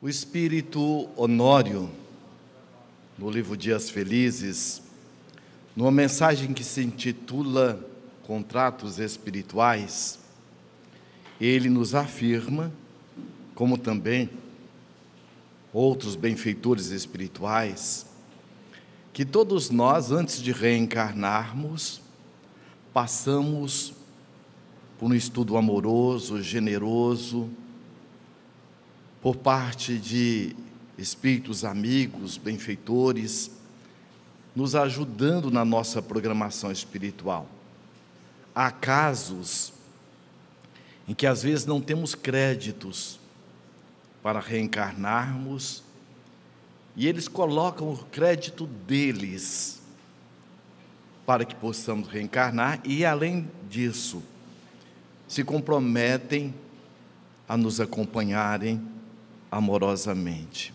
O espírito Honório, no livro Dias Felizes, numa mensagem que se intitula Contratos Espirituais, ele nos afirma, como também outros benfeitores espirituais, que todos nós, antes de reencarnarmos, passamos por um estudo amoroso, generoso, por parte de espíritos amigos, benfeitores, nos ajudando na nossa programação espiritual. Há casos em que às vezes não temos créditos para reencarnarmos e eles colocam o crédito deles para que possamos reencarnar e além disso se comprometem a nos acompanharem amorosamente.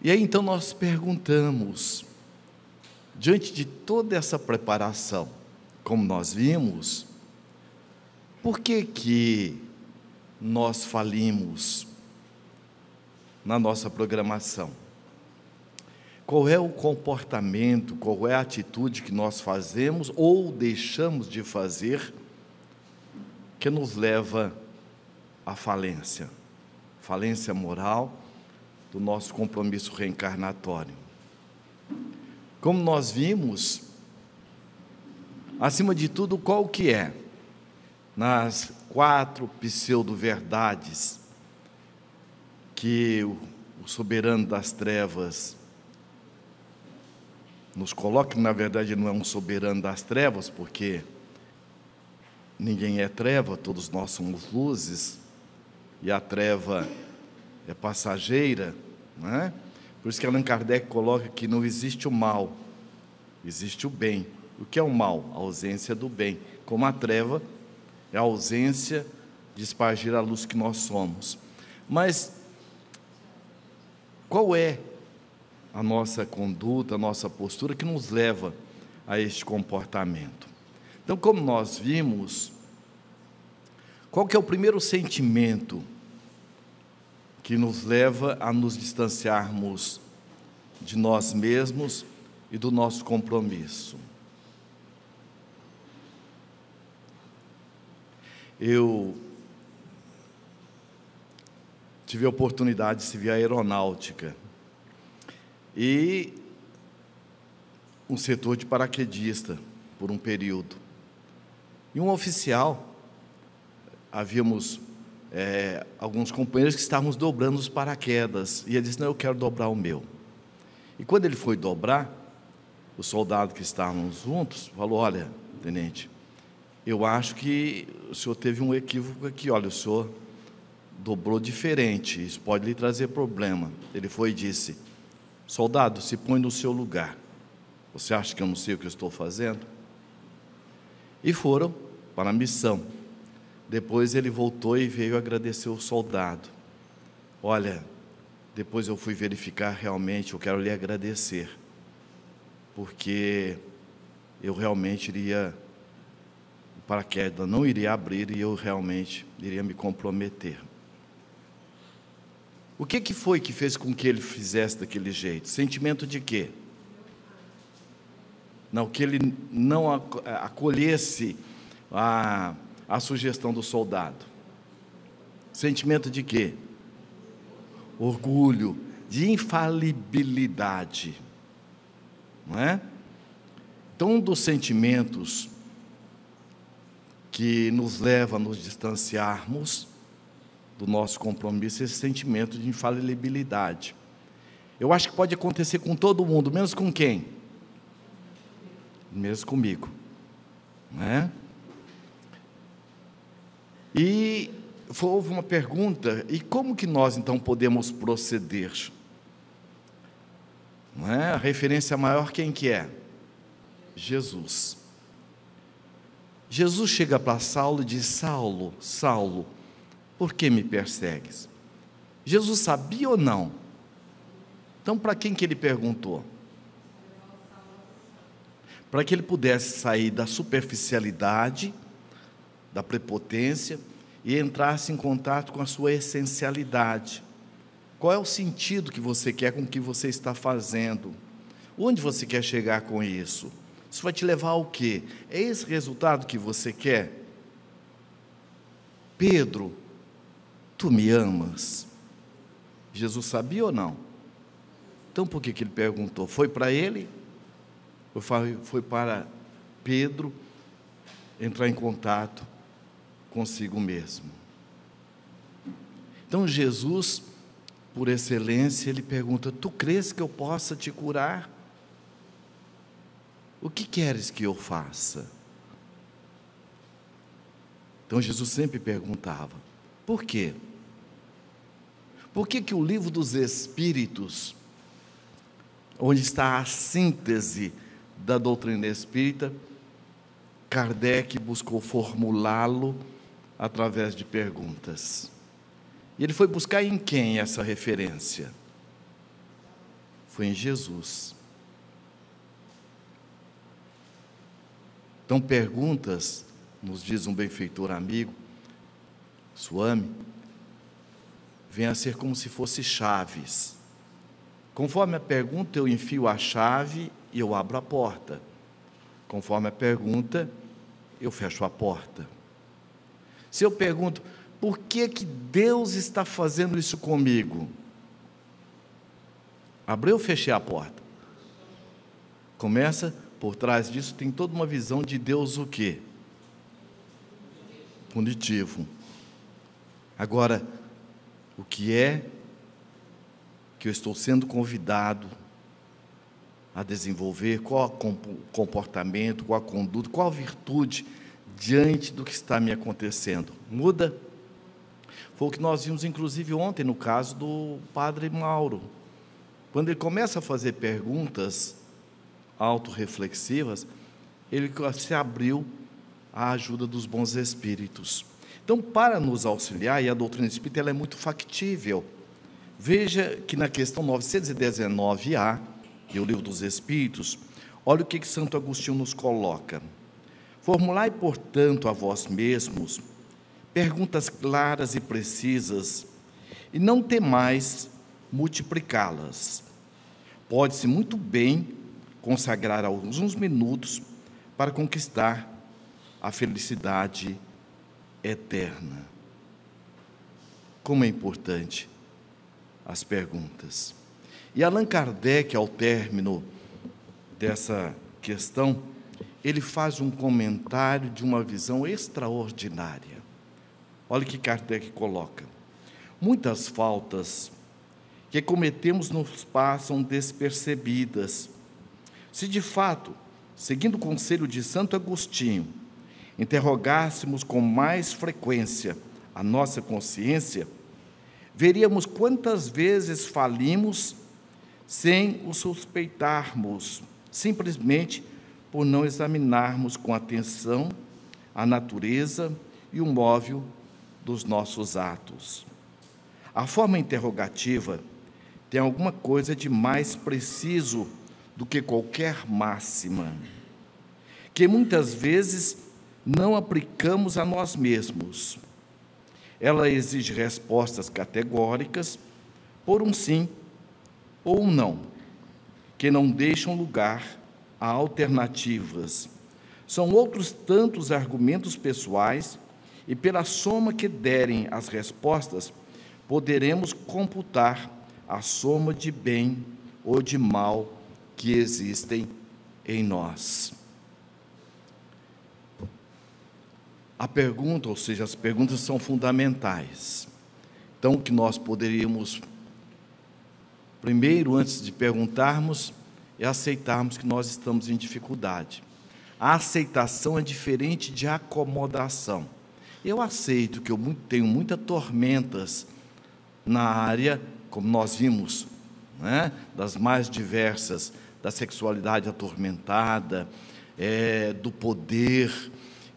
E aí então nós perguntamos, diante de toda essa preparação, como nós vimos, por que que nós falimos na nossa programação? Qual é o comportamento, qual é a atitude que nós fazemos ou deixamos de fazer que nos leva à falência? Falência moral do nosso compromisso reencarnatório. Como nós vimos, acima de tudo, qual que é? Nas quatro pseudo-verdades que o soberano das trevas nos coloca, que na verdade não é um soberano das trevas, porque ninguém é treva, todos nós somos luzes, e a treva é passageira, né? por isso que Allan Kardec coloca que não existe o mal, existe o bem. O que é o mal? A ausência do bem. Como a treva é a ausência de espargir a luz que nós somos. Mas qual é a nossa conduta, a nossa postura que nos leva a este comportamento? Então, como nós vimos, qual que é o primeiro sentimento que nos leva a nos distanciarmos de nós mesmos e do nosso compromisso? Eu tive a oportunidade de servir a aeronáutica e um setor de paraquedista por um período. E um oficial havíamos é, alguns companheiros que estávamos dobrando os paraquedas. E ele disse: Não, eu quero dobrar o meu. E quando ele foi dobrar, o soldado que estávamos juntos falou: Olha, tenente, eu acho que o senhor teve um equívoco aqui. Olha, o senhor dobrou diferente, isso pode lhe trazer problema. Ele foi e disse: Soldado, se põe no seu lugar. Você acha que eu não sei o que eu estou fazendo? E foram para a missão. Depois ele voltou e veio agradecer o soldado. Olha, depois eu fui verificar realmente, eu quero lhe agradecer, porque eu realmente iria, o paraquedas não iria abrir e eu realmente iria me comprometer. O que, que foi que fez com que ele fizesse daquele jeito? Sentimento de quê? Não, que ele não acolhesse a a sugestão do soldado. Sentimento de quê? Orgulho, de infalibilidade. Não é? Então, um dos sentimentos que nos leva a nos distanciarmos do nosso compromisso é esse sentimento de infalibilidade. Eu acho que pode acontecer com todo mundo, menos com quem? Menos comigo. Não é? E houve uma pergunta: e como que nós então podemos proceder? Não é? A referência maior quem que é? Jesus. Jesus chega para Saulo e diz: Saulo, Saulo, por que me persegues? Jesus sabia ou não? Então, para quem que ele perguntou? Para que ele pudesse sair da superficialidade da prepotência e entrasse em contato com a sua essencialidade, Qual é o sentido que você quer com o que você está fazendo? Onde você quer chegar com isso? Isso vai te levar ao quê? É esse resultado que você quer? Pedro, tu me amas? Jesus sabia ou não? Então por que, que ele perguntou? Foi para ele? Foi para Pedro entrar em contato consigo mesmo? Então Jesus, por excelência, ele pergunta: Tu crês que eu possa te curar? O que queres que eu faça? Então Jesus sempre perguntava: Por quê? Por que, que o livro dos Espíritos, onde está a síntese da doutrina espírita, Kardec buscou formulá-lo através de perguntas. E ele foi buscar em quem essa referência? Foi em Jesus. Então, perguntas, nos diz um benfeitor amigo, Suame, vem a ser como se fosse chaves. Conforme a pergunta, eu enfio a chave e eu abro a porta. Conforme a pergunta, eu fecho a porta. Se eu pergunto, por que, que Deus está fazendo isso comigo? Abriu ou fechei a porta? Começa por trás disso tem toda uma visão de Deus o quê? Punitivo. Agora, o que é que eu estou sendo convidado a desenvolver, qual comportamento, qual conduta, qual virtude diante do que está me acontecendo? Muda? Foi o que nós vimos, inclusive, ontem, no caso do padre Mauro. Quando ele começa a fazer perguntas autorreflexivas, ele se abriu à ajuda dos bons espíritos. Então, para nos auxiliar, e a doutrina espírita ela é muito factível. Veja que na questão 919A, do Livro dos Espíritos, olha o que, que Santo Agostinho nos coloca. Formulai, portanto, a vós mesmos perguntas claras e precisas, e não temais multiplicá-las. Pode-se muito bem consagrar alguns minutos para conquistar a felicidade eterna. Como é importante as perguntas. E Allan Kardec, ao término dessa questão, ele faz um comentário de uma visão extraordinária. Olha que Kardec coloca. Muitas faltas que cometemos nos passam despercebidas se de fato, seguindo o conselho de Santo Agostinho, interrogássemos com mais frequência a nossa consciência, veríamos quantas vezes falimos sem o suspeitarmos, simplesmente por não examinarmos com atenção a natureza e o móvel dos nossos atos. A forma interrogativa tem alguma coisa de mais preciso do que qualquer máxima, que muitas vezes não aplicamos a nós mesmos. Ela exige respostas categóricas por um sim ou um não, que não deixam lugar a alternativas. São outros tantos argumentos pessoais e pela soma que derem as respostas, poderemos computar a soma de bem ou de mal que existem em nós. A pergunta, ou seja, as perguntas são fundamentais. Então, o que nós poderíamos, primeiro, antes de perguntarmos, é aceitarmos que nós estamos em dificuldade. A aceitação é diferente de acomodação. Eu aceito que eu tenho muitas tormentas na área, como nós vimos, né, das mais diversas da sexualidade atormentada, é, do poder,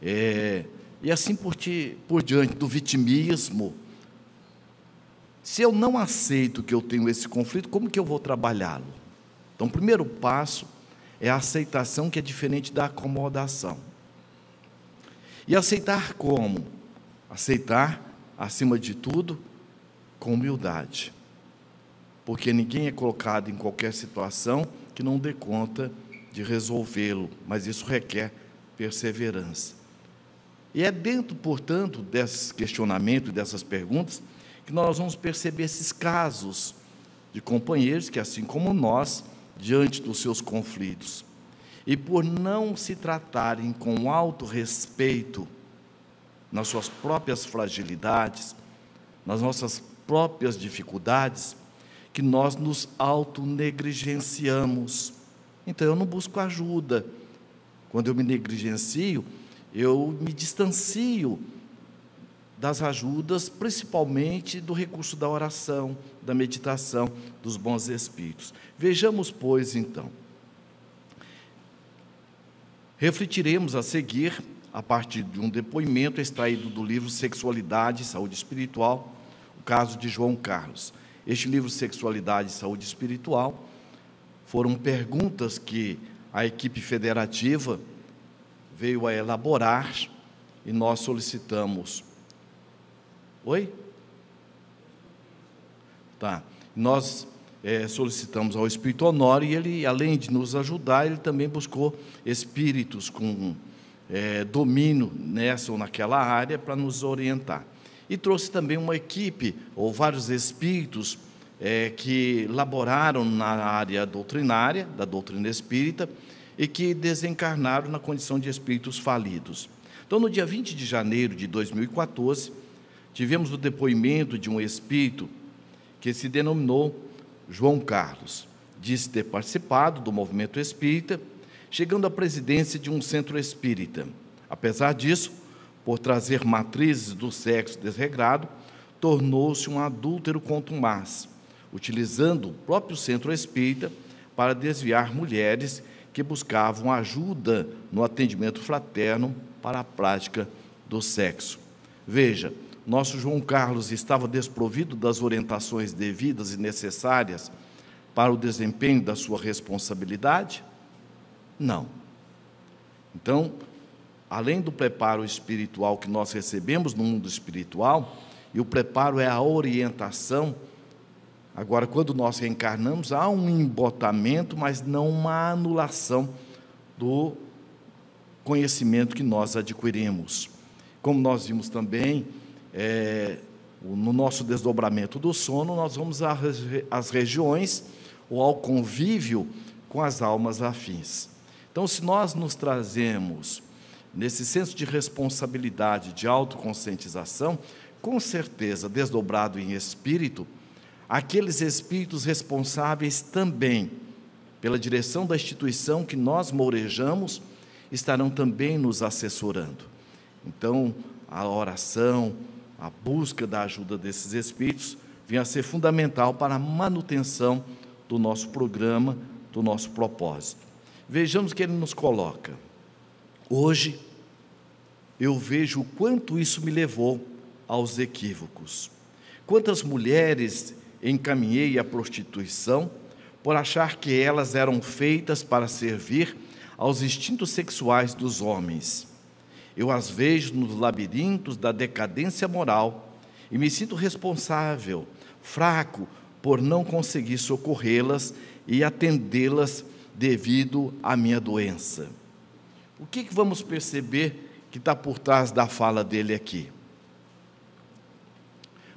é, e assim por, ti, por diante, do vitimismo. Se eu não aceito que eu tenho esse conflito, como que eu vou trabalhá-lo? Então, o primeiro passo é a aceitação que é diferente da acomodação. E aceitar como? Aceitar, acima de tudo, com humildade. porque ninguém é colocado em qualquer situação que não dê conta de resolvê-lo, mas isso requer perseverança. E é dentro, portanto, desses questionamentos, dessas perguntas, que nós vamos perceber esses casos de companheiros que, assim como nós, diante dos seus conflitos, e por não se tratarem com alto respeito nas suas próprias fragilidades, nas nossas próprias dificuldades, que nós nos autonegligenciamos. Então eu não busco ajuda. Quando eu me negligencio, eu me distancio das ajudas, principalmente do recurso da oração, da meditação, dos bons espíritos. Vejamos, pois, então. Refletiremos a seguir, a partir de um depoimento extraído do livro Sexualidade e Saúde Espiritual, o caso de João Carlos. Este livro Sexualidade e Saúde Espiritual foram perguntas que a equipe federativa veio a elaborar e nós solicitamos. Oi? Tá. Nós é, solicitamos ao Espírito Honório e ele, além de nos ajudar, ele também buscou espíritos com é, domínio nessa ou naquela área para nos orientar. E trouxe também uma equipe, ou vários espíritos, é, que laboraram na área doutrinária, da doutrina espírita, e que desencarnaram na condição de espíritos falidos. Então, no dia 20 de janeiro de 2014, tivemos o depoimento de um espírito que se denominou João Carlos. Disse ter participado do movimento espírita, chegando à presidência de um centro espírita. Apesar disso, por trazer matrizes do sexo desregrado, tornou-se um adúltero contumaz, utilizando o próprio centro espírita para desviar mulheres que buscavam ajuda no atendimento fraterno para a prática do sexo. Veja, nosso João Carlos estava desprovido das orientações devidas e necessárias para o desempenho da sua responsabilidade? Não. Então, além do preparo espiritual que nós recebemos no mundo espiritual, e o preparo é a orientação, agora, quando nós reencarnamos, há um embotamento, mas não uma anulação do conhecimento que nós adquirimos. Como nós vimos também é, no nosso desdobramento do sono, nós vamos às regiões ou ao convívio com as almas afins. Então, se nós nos trazemos nesse senso de responsabilidade, de autoconscientização, com certeza, desdobrado em espírito, aqueles espíritos responsáveis também pela direção da instituição que nós mourejamos estarão também nos assessorando. Então, a oração, a busca da ajuda desses espíritos vinha a ser fundamental para a manutenção do nosso programa, do nosso propósito. Vejamos que ele nos coloca. Hoje, eu vejo o quanto isso me levou aos equívocos. Quantas mulheres encaminhei à prostituição por achar que elas eram feitas para servir aos instintos sexuais dos homens eu as vejo nos labirintos da decadência moral e me sinto responsável, fraco, por não conseguir socorrê-las e atendê-las devido à minha doença. O que, que vamos perceber que está por trás da fala dele aqui?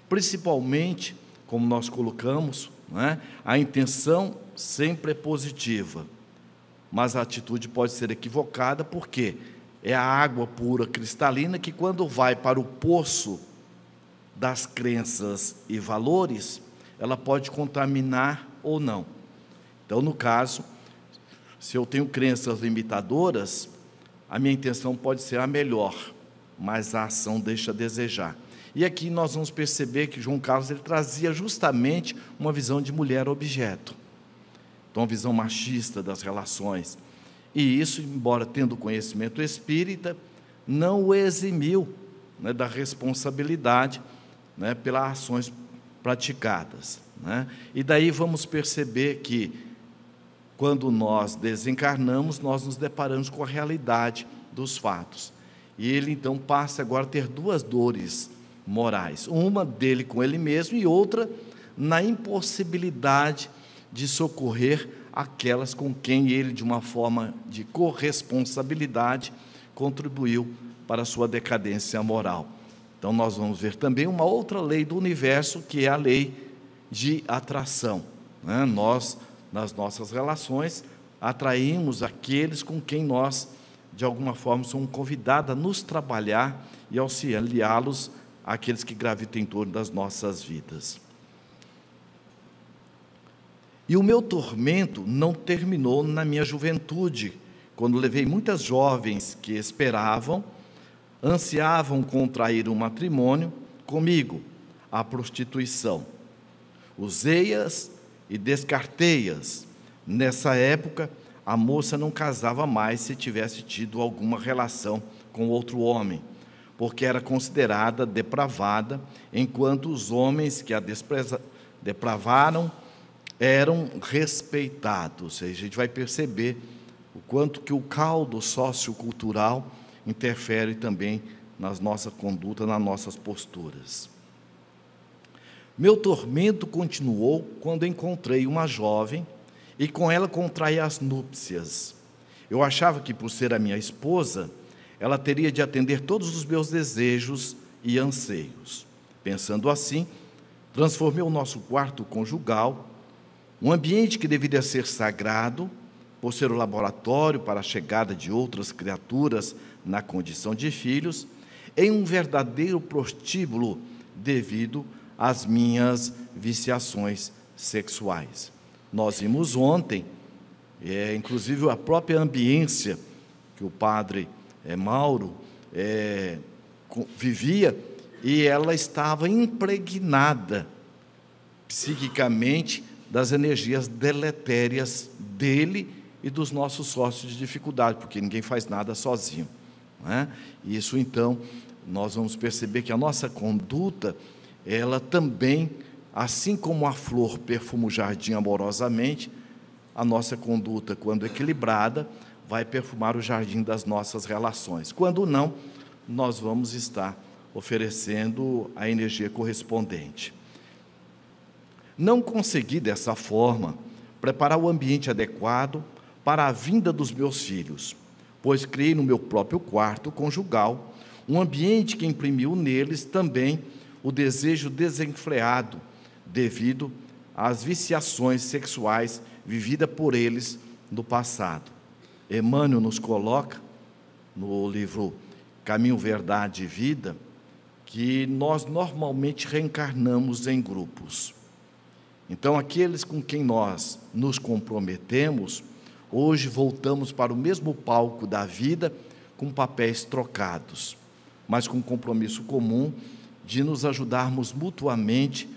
Principalmente, como nós colocamos, é? a intenção sempre é positiva, mas a atitude pode ser equivocada, por quê? É a água pura cristalina que, quando vai para o poço das crenças e valores, ela pode contaminar ou não. Então, no caso, se eu tenho crenças limitadoras, a minha intenção pode ser a melhor, mas a ação deixa a desejar. E aqui nós vamos perceber que João Carlos ele trazia justamente uma visão de mulher objeto. Então, uma visão machista das relações. E isso, embora tendo conhecimento espírita, não o eximiu né, da responsabilidade né, pelas ações praticadas. Né? E daí vamos perceber que, quando nós desencarnamos, nós nos deparamos com a realidade dos fatos. E ele então passa agora a ter duas dores morais: uma dele com ele mesmo e outra na impossibilidade de socorrer aquelas com quem ele, de uma forma de corresponsabilidade, contribuiu para a sua decadência moral. Então, nós vamos ver também uma outra lei do universo, que é a lei de atração. Né? Nós, nas nossas relações, atraímos aqueles com quem nós, de alguma forma, somos convidados a nos trabalhar e auxiliá-los àqueles que gravitam em torno das nossas vidas. E o meu tormento não terminou na minha juventude, quando levei muitas jovens que esperavam, ansiavam contrair um matrimônio comigo, a prostituição. Usei-as e descartei-as. Nessa época, a moça não casava mais se tivesse tido alguma relação com outro homem, porque era considerada depravada, enquanto os homens que a despreza, depravaram eram respeitados. Seja, a gente vai perceber o quanto que o caldo sociocultural interfere também nas nossas condutas, nas nossas posturas. Meu tormento continuou quando encontrei uma jovem e com ela contraí as núpcias. Eu achava que, por ser a minha esposa, ela teria de atender todos os meus desejos e anseios. Pensando assim, transformei o nosso quarto conjugal um ambiente que deveria ser sagrado, por ser o laboratório para a chegada de outras criaturas na condição de filhos, em um verdadeiro prostíbulo devido às minhas viciações sexuais. Nós vimos ontem, é, inclusive a própria ambiência que o padre é, Mauro é, vivia, e ela estava impregnada psiquicamente das energias deletérias dele e dos nossos sócios de dificuldade, porque ninguém faz nada sozinho. É? Isso então nós vamos perceber que a nossa conduta, ela também, assim como a flor perfuma o jardim amorosamente, a nossa conduta, quando equilibrada, vai perfumar o jardim das nossas relações. Quando não, nós vamos estar oferecendo a energia correspondente. Não consegui, dessa forma, preparar o ambiente adequado para a vinda dos meus filhos, pois criei no meu próprio quarto conjugal um ambiente que imprimiu neles também o desejo desenfreado devido às viciações sexuais vividas por eles no passado. Emmanuel nos coloca no livro Caminho, Verdade e Vida que nós normalmente reencarnamos em grupos. Então, aqueles com quem nós nos comprometemos, hoje voltamos para o mesmo palco da vida com papéis trocados, mas com compromisso comum de nos ajudarmos mutuamente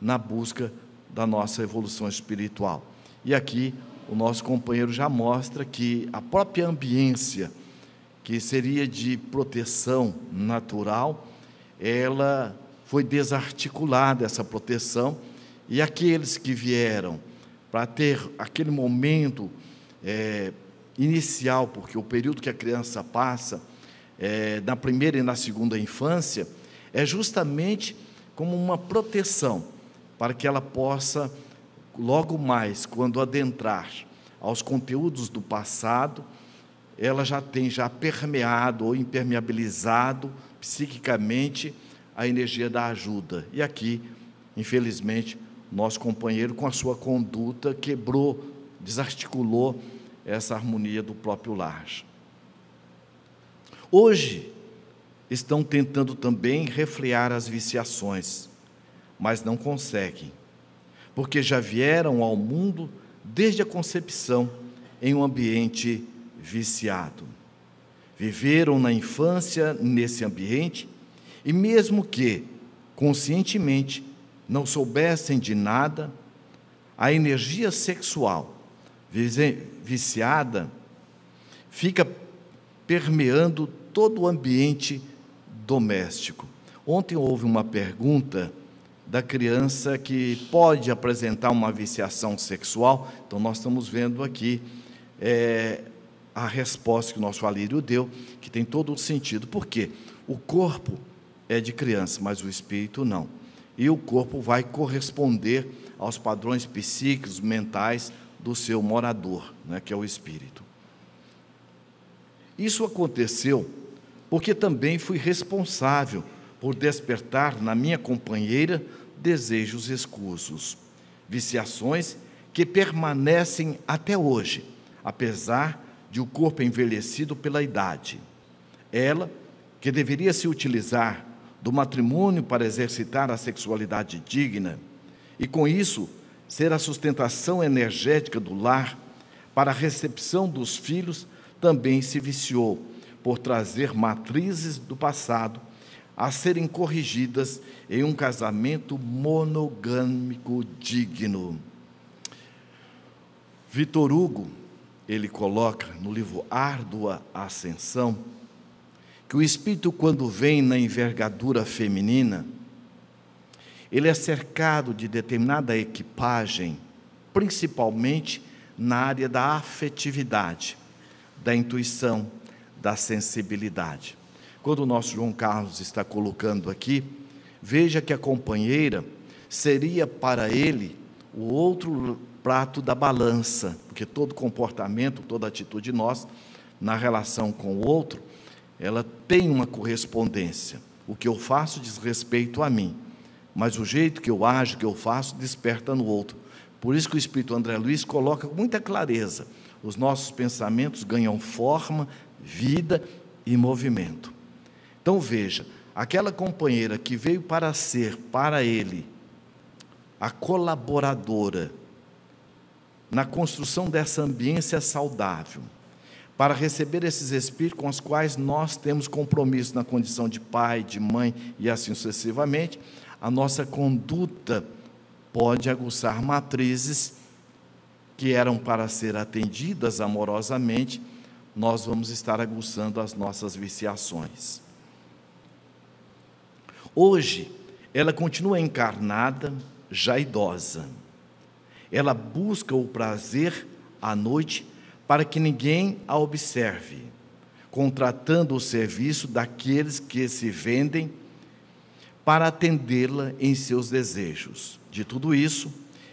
na busca da nossa evolução espiritual. E aqui o nosso companheiro já mostra que a própria ambiência, que seria de proteção natural, ela foi desarticulada, essa proteção e aqueles que vieram para ter aquele momento é, inicial, porque o período que a criança passa, é, na primeira e na segunda infância, é justamente como uma proteção para que ela possa, logo mais, quando adentrar aos conteúdos do passado, ela já tem já permeado ou impermeabilizado psiquicamente a energia da ajuda. E aqui, infelizmente, nosso companheiro, com a sua conduta, quebrou, desarticulou essa harmonia do próprio lar. Hoje, estão tentando também refrear as viciações, mas não conseguem, porque já vieram ao mundo desde a concepção em um ambiente viciado. Viveram na infância nesse ambiente e, mesmo que conscientemente não soubessem de nada, a energia sexual viciada fica permeando todo o ambiente doméstico. Ontem houve uma pergunta da criança que pode apresentar uma viciação sexual, então nós estamos vendo aqui é, a resposta que o nosso Alírio deu, que tem todo o sentido. Por quê? O corpo é de criança, mas o espírito não. E o corpo vai corresponder aos padrões psíquicos, mentais do seu morador, né, que é o espírito. Isso aconteceu porque também fui responsável por despertar na minha companheira desejos escusos, viciações que permanecem até hoje, apesar de o corpo envelhecido pela idade. Ela, que deveria se utilizar do matrimônio para exercitar a sexualidade digna e, com isso, ser a sustentação energética do lar para a recepção dos filhos, também se viciou por trazer matrizes do passado a serem corrigidas em um casamento monogâmico digno. Vitor Hugo, ele coloca no livro Árdua Ascensão, que o espírito, quando vem na envergadura feminina, ele é cercado de determinada equipagem, principalmente na área da afetividade, da intuição, da sensibilidade. Quando o nosso João Carlos está colocando aqui, veja que a companheira seria para ele o outro prato da balança, porque todo comportamento, toda atitude nossa na relação com o outro, ela tem uma correspondência. O que eu faço diz respeito a mim, mas o jeito que eu ajo, que eu faço, desperta no outro. Por isso que o Espírito André Luiz coloca com muita clareza: os nossos pensamentos ganham forma, vida e movimento. Então veja, aquela companheira que veio para ser para ele a colaboradora na construção dessa ambiência saudável, para receber esses espíritos com os quais nós temos compromisso na condição de pai, de mãe e assim sucessivamente, a nossa conduta pode aguçar matrizes que eram para ser atendidas amorosamente, nós vamos estar aguçando as nossas viciações. Hoje, ela continua encarnada, já idosa. Ela busca o prazer à noite para que ninguém a observe, contratando o serviço daqueles que se vendem para atendê-la em seus desejos. De tudo isso,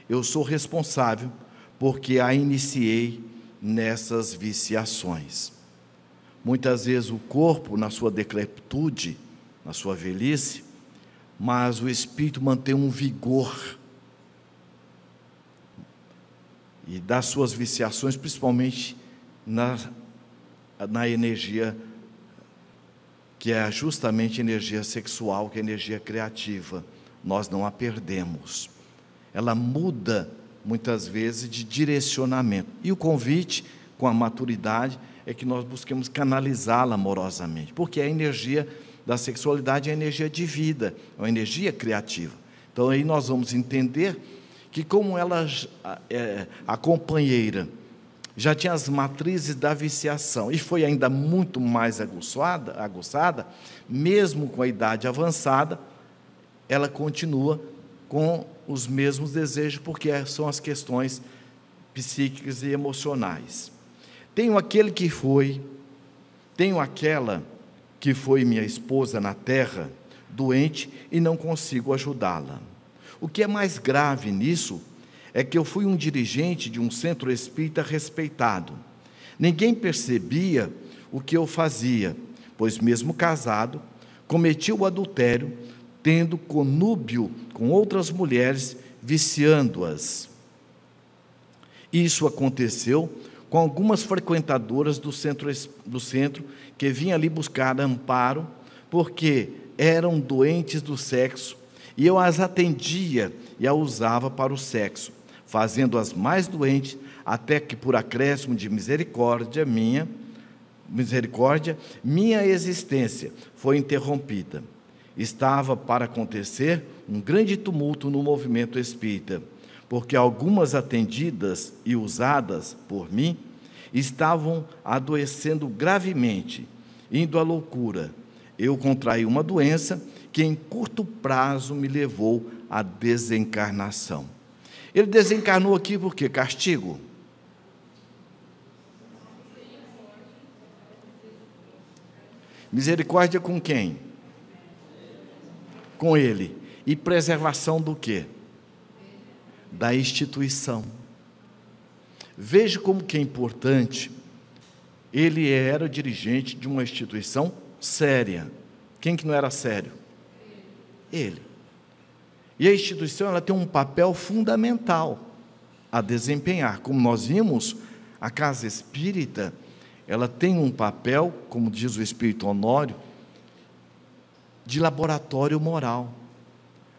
eu sou responsável porque a iniciei nessas viciações. Muitas vezes o corpo, na sua decrepitude, na sua velhice, mas o espírito mantém um vigor. E das suas viciações, principalmente na, na energia que é justamente energia sexual, que é energia criativa. Nós não a perdemos. Ela muda muitas vezes de direcionamento. E o convite, com a maturidade, é que nós busquemos canalizá-la amorosamente, porque a energia da sexualidade é energia de vida, é uma energia criativa. Então aí nós vamos entender que como ela, é, a companheira, já tinha as matrizes da viciação e foi ainda muito mais aguçada, aguçada, mesmo com a idade avançada, ela continua com os mesmos desejos, porque são as questões psíquicas e emocionais. Tenho aquele que foi, tenho aquela que foi minha esposa na terra, doente e não consigo ajudá-la. O que é mais grave nisso é que eu fui um dirigente de um centro espírita respeitado. Ninguém percebia o que eu fazia, pois, mesmo casado, cometi o adultério, tendo conúbio com outras mulheres, viciando-as. Isso aconteceu com algumas frequentadoras do centro, do centro que vinham ali buscar amparo, porque eram doentes do sexo, e eu as atendia e a usava para o sexo, fazendo-as mais doentes, até que por acréscimo de misericórdia minha, misericórdia, minha existência foi interrompida. Estava para acontecer um grande tumulto no movimento espírita porque algumas atendidas e usadas por mim estavam adoecendo gravemente, indo à loucura. Eu contraí uma doença que em curto prazo me levou à desencarnação. Ele desencarnou aqui por quê? Castigo? Misericórdia com quem? Com ele. e preservação do quê? Da instituição. Veja como que é importante. Ele era dirigente de uma instituição séria. Quem que não era sério? Ele. E a instituição ela tem um papel fundamental a desempenhar. Como nós vimos, a casa espírita, ela tem um papel, como diz o espírito Honório, de laboratório moral.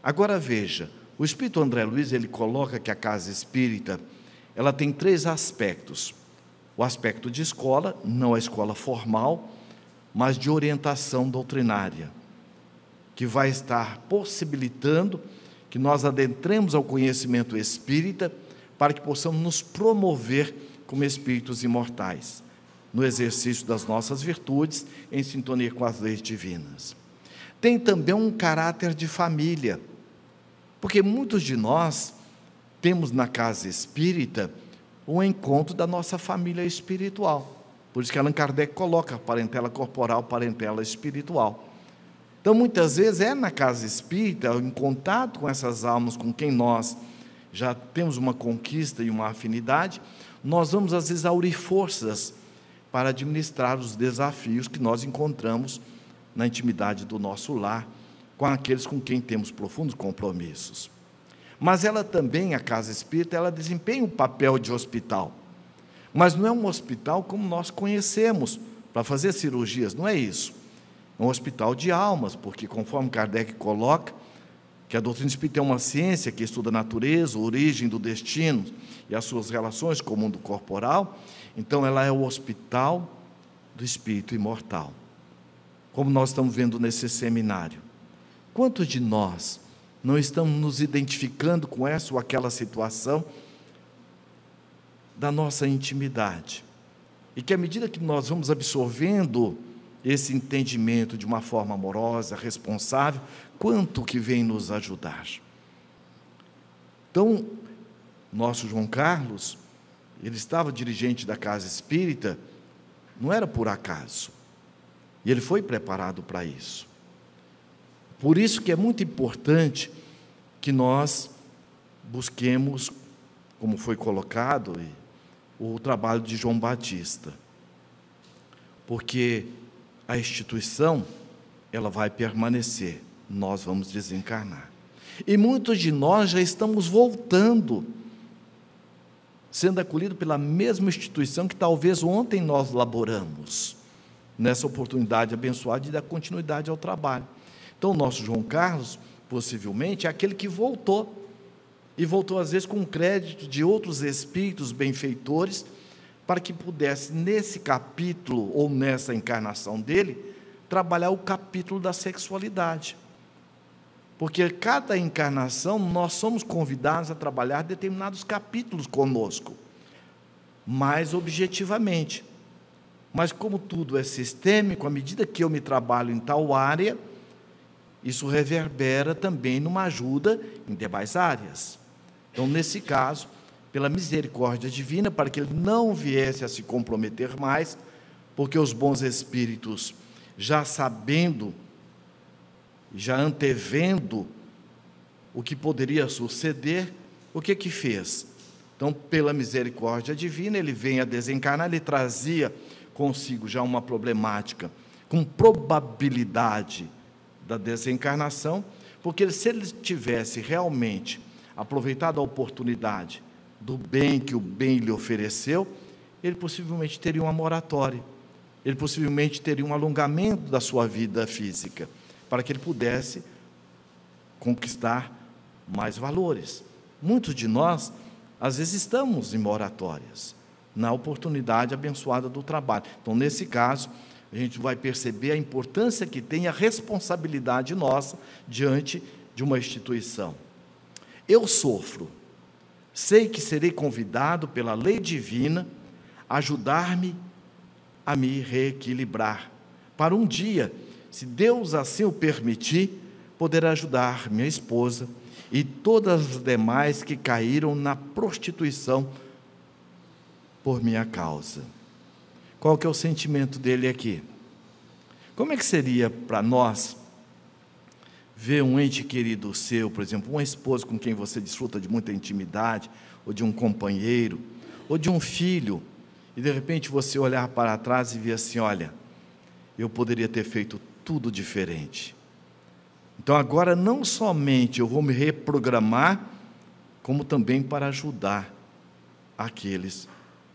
Agora veja, o espírito André Luiz, ele coloca que a casa espírita, ela tem três aspectos. O aspecto de escola, não a escola formal, mas de orientação doutrinária, que vai estar possibilitando que nós adentremos ao conhecimento espírita para que possamos nos promover como espíritos imortais, no exercício das nossas virtudes, em sintonia com as leis divinas. Tem também um caráter de família, porque muitos de nós temos na casa espírita o encontro da nossa família espiritual. Por isso que Allan Kardec coloca parentela corporal, parentela espiritual. Então, muitas vezes é na casa espírita, em contato com essas almas com quem nós já temos uma conquista e uma afinidade, nós vamos às vezes aurir forças para administrar os desafios que nós encontramos na intimidade do nosso lar, com aqueles com quem temos profundos compromissos. Mas ela também, a casa espírita, ela desempenha um papel de hospital. Mas não é um hospital como nós conhecemos, para fazer cirurgias, não é isso um hospital de almas, porque conforme Kardec coloca, que a doutrina espírita é uma ciência que estuda a natureza, a origem do destino e as suas relações com o mundo corporal, então ela é o hospital do espírito imortal. Como nós estamos vendo nesse seminário. Quantos de nós não estamos nos identificando com essa ou aquela situação da nossa intimidade? E que à medida que nós vamos absorvendo esse entendimento de uma forma amorosa, responsável, quanto que vem nos ajudar. Então, nosso João Carlos, ele estava dirigente da casa espírita, não era por acaso. E ele foi preparado para isso. Por isso que é muito importante que nós busquemos, como foi colocado, o trabalho de João Batista. Porque a instituição ela vai permanecer, nós vamos desencarnar. E muitos de nós já estamos voltando, sendo acolhidos pela mesma instituição que talvez ontem nós laboramos, nessa oportunidade abençoada de dar continuidade ao trabalho. Então, o nosso João Carlos, possivelmente, é aquele que voltou, e voltou às vezes com crédito de outros espíritos benfeitores para que pudesse, nesse capítulo ou nessa encarnação dele, trabalhar o capítulo da sexualidade. Porque cada encarnação nós somos convidados a trabalhar determinados capítulos conosco, mais objetivamente. Mas como tudo é sistêmico, à medida que eu me trabalho em tal área, isso reverbera também numa ajuda em demais áreas. Então, nesse caso, pela misericórdia divina, para que ele não viesse a se comprometer mais, porque os bons espíritos, já sabendo, já antevendo o que poderia suceder, o que que fez? Então, pela misericórdia divina, ele vem a desencarnar, ele trazia consigo já uma problemática com probabilidade da desencarnação, porque se ele tivesse realmente aproveitado a oportunidade do bem que o bem lhe ofereceu, ele possivelmente teria uma moratória, ele possivelmente teria um alongamento da sua vida física, para que ele pudesse conquistar mais valores. Muitos de nós, às vezes, estamos em moratórias, na oportunidade abençoada do trabalho. Então, nesse caso, a gente vai perceber a importância que tem a responsabilidade nossa diante de uma instituição. Eu sofro Sei que serei convidado pela lei divina a ajudar-me a me reequilibrar, para um dia, se Deus assim o permitir, poder ajudar minha esposa e todas as demais que caíram na prostituição por minha causa. Qual que é o sentimento dele aqui? Como é que seria para nós ver um ente querido seu, por exemplo, uma esposa com quem você desfruta de muita intimidade, ou de um companheiro, ou de um filho, e de repente você olhar para trás e ver assim: olha, eu poderia ter feito tudo diferente. Então agora não somente eu vou me reprogramar, como também para ajudar aqueles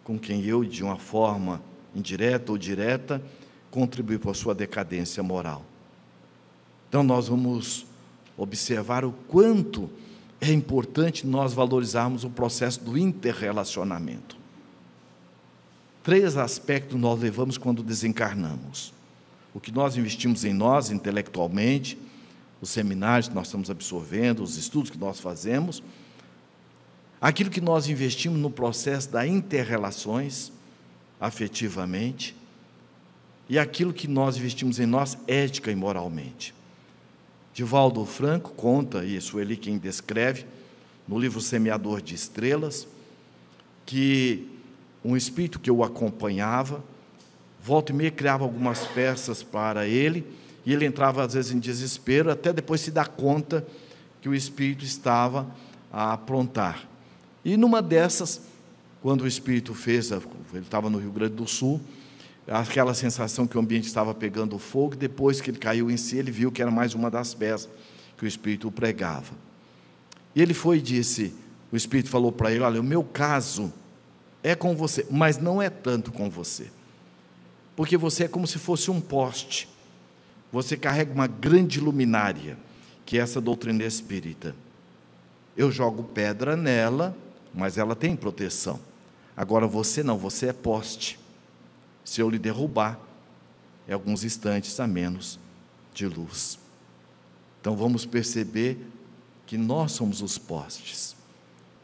com quem eu, de uma forma indireta ou direta, contribuí para a sua decadência moral. Então nós vamos observar o quanto é importante nós valorizarmos o processo do interrelacionamento. Três aspectos nós levamos quando desencarnamos: o que nós investimos em nós intelectualmente, os seminários que nós estamos absorvendo, os estudos que nós fazemos, aquilo que nós investimos no processo da interrelações afetivamente e aquilo que nós investimos em nós ética e moralmente. Divaldo Franco conta isso, ele quem descreve no livro Semeador de Estrelas, que um espírito que o acompanhava, volta e meia criava algumas peças para ele, e ele entrava às vezes em desespero, até depois se dar conta que o espírito estava a aprontar. E numa dessas, quando o espírito fez, ele estava no Rio Grande do Sul, aquela sensação que o ambiente estava pegando fogo, depois que ele caiu em si, ele viu que era mais uma das peças que o Espírito pregava. E ele foi e disse: o Espírito falou para ele: Olha, o meu caso é com você, mas não é tanto com você, porque você é como se fosse um poste, você carrega uma grande luminária, que é essa doutrina espírita. Eu jogo pedra nela, mas ela tem proteção. Agora você não, você é poste se eu lhe derrubar, é alguns instantes a menos de luz. Então vamos perceber que nós somos os postes,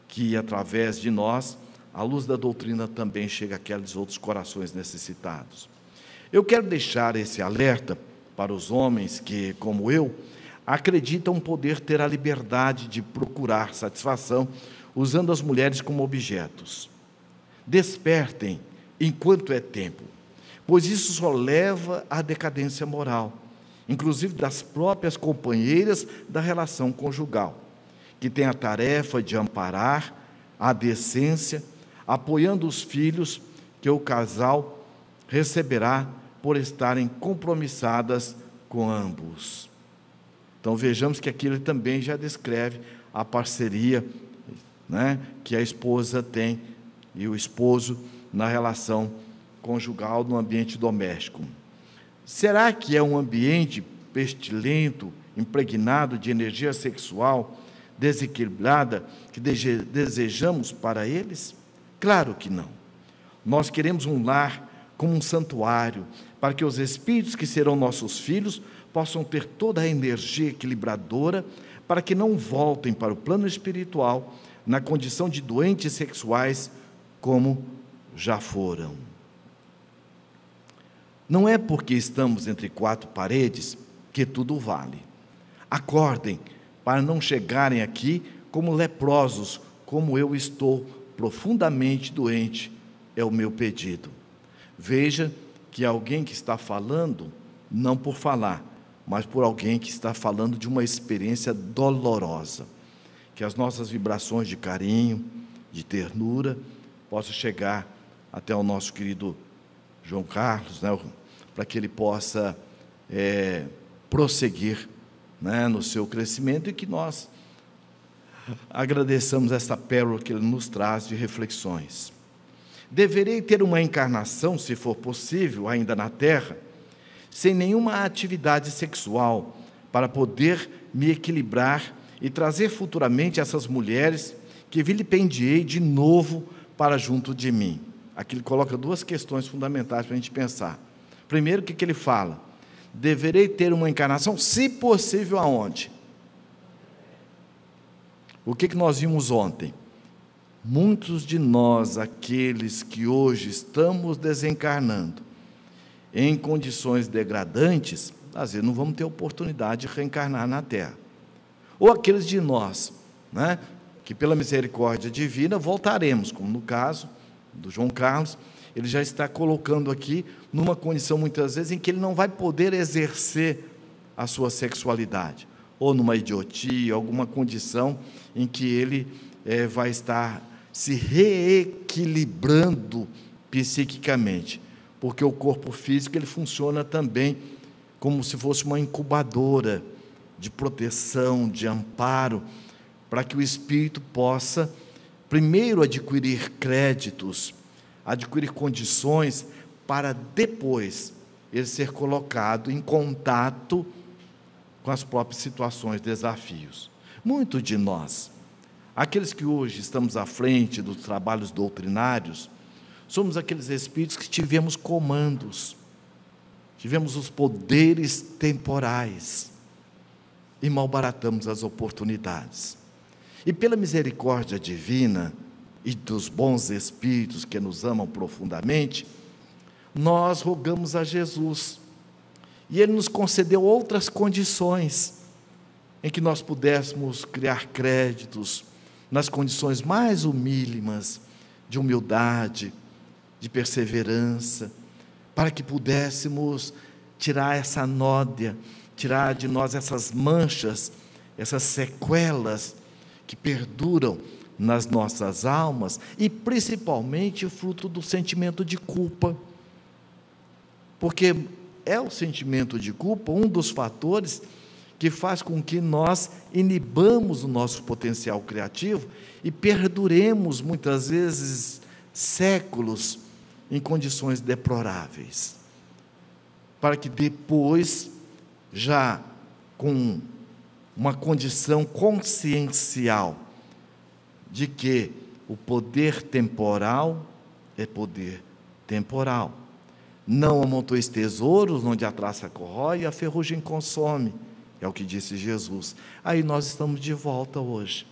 que através de nós a luz da doutrina também chega àqueles outros corações necessitados. Eu quero deixar esse alerta para os homens que, como eu, acreditam poder ter a liberdade de procurar satisfação usando as mulheres como objetos. Despertem enquanto é tempo pois isso só leva à decadência moral, inclusive das próprias companheiras da relação conjugal, que tem a tarefa de amparar a decência, apoiando os filhos que o casal receberá por estarem compromissadas com ambos. Então vejamos que aqui ele também já descreve a parceria né, que a esposa tem e o esposo na relação conjugal no ambiente doméstico. Será que é um ambiente pestilento, impregnado de energia sexual desequilibrada que desejamos para eles? Claro que não. Nós queremos um lar como um santuário, para que os espíritos que serão nossos filhos possam ter toda a energia equilibradora, para que não voltem para o plano espiritual na condição de doentes sexuais como já foram. Não é porque estamos entre quatro paredes que tudo vale. Acordem para não chegarem aqui como leprosos, como eu estou profundamente doente, é o meu pedido. Veja que alguém que está falando, não por falar, mas por alguém que está falando de uma experiência dolorosa. Que as nossas vibrações de carinho, de ternura, possam chegar até o nosso querido João Carlos, né, para que ele possa é, prosseguir né, no seu crescimento e que nós agradeçamos essa pérola que ele nos traz de reflexões. Deverei ter uma encarnação, se for possível, ainda na Terra, sem nenhuma atividade sexual, para poder me equilibrar e trazer futuramente essas mulheres que vilipendiei de novo para junto de mim. Aqui ele coloca duas questões fundamentais para a gente pensar. Primeiro, o que, que ele fala? Deverei ter uma encarnação, se possível, aonde? O que, que nós vimos ontem? Muitos de nós, aqueles que hoje estamos desencarnando em condições degradantes, às vezes não vamos ter oportunidade de reencarnar na Terra. Ou aqueles de nós, né, que pela misericórdia divina voltaremos, como no caso do João Carlos, ele já está colocando aqui numa condição muitas vezes em que ele não vai poder exercer a sua sexualidade. ou numa idiotia, alguma condição em que ele é, vai estar se reequilibrando psiquicamente, porque o corpo físico ele funciona também como se fosse uma incubadora de proteção, de amparo, para que o espírito possa primeiro adquirir créditos, adquirir condições para depois ele ser colocado em contato com as próprias situações, desafios. Muito de nós, aqueles que hoje estamos à frente dos trabalhos doutrinários, somos aqueles espíritos que tivemos comandos, tivemos os poderes temporais e malbaratamos as oportunidades. E pela misericórdia divina e dos bons espíritos que nos amam profundamente, nós rogamos a Jesus. E Ele nos concedeu outras condições em que nós pudéssemos criar créditos nas condições mais humílimas de humildade, de perseverança, para que pudéssemos tirar essa nódia, tirar de nós essas manchas, essas sequelas que perduram nas nossas almas e principalmente o fruto do sentimento de culpa. Porque é o sentimento de culpa um dos fatores que faz com que nós inibamos o nosso potencial criativo e perduremos muitas vezes séculos em condições deploráveis. Para que depois, já com uma condição consciencial de que o poder temporal é poder temporal. Não amontoes tesouros onde a traça corrói e a ferrugem consome, é o que disse Jesus. Aí nós estamos de volta hoje,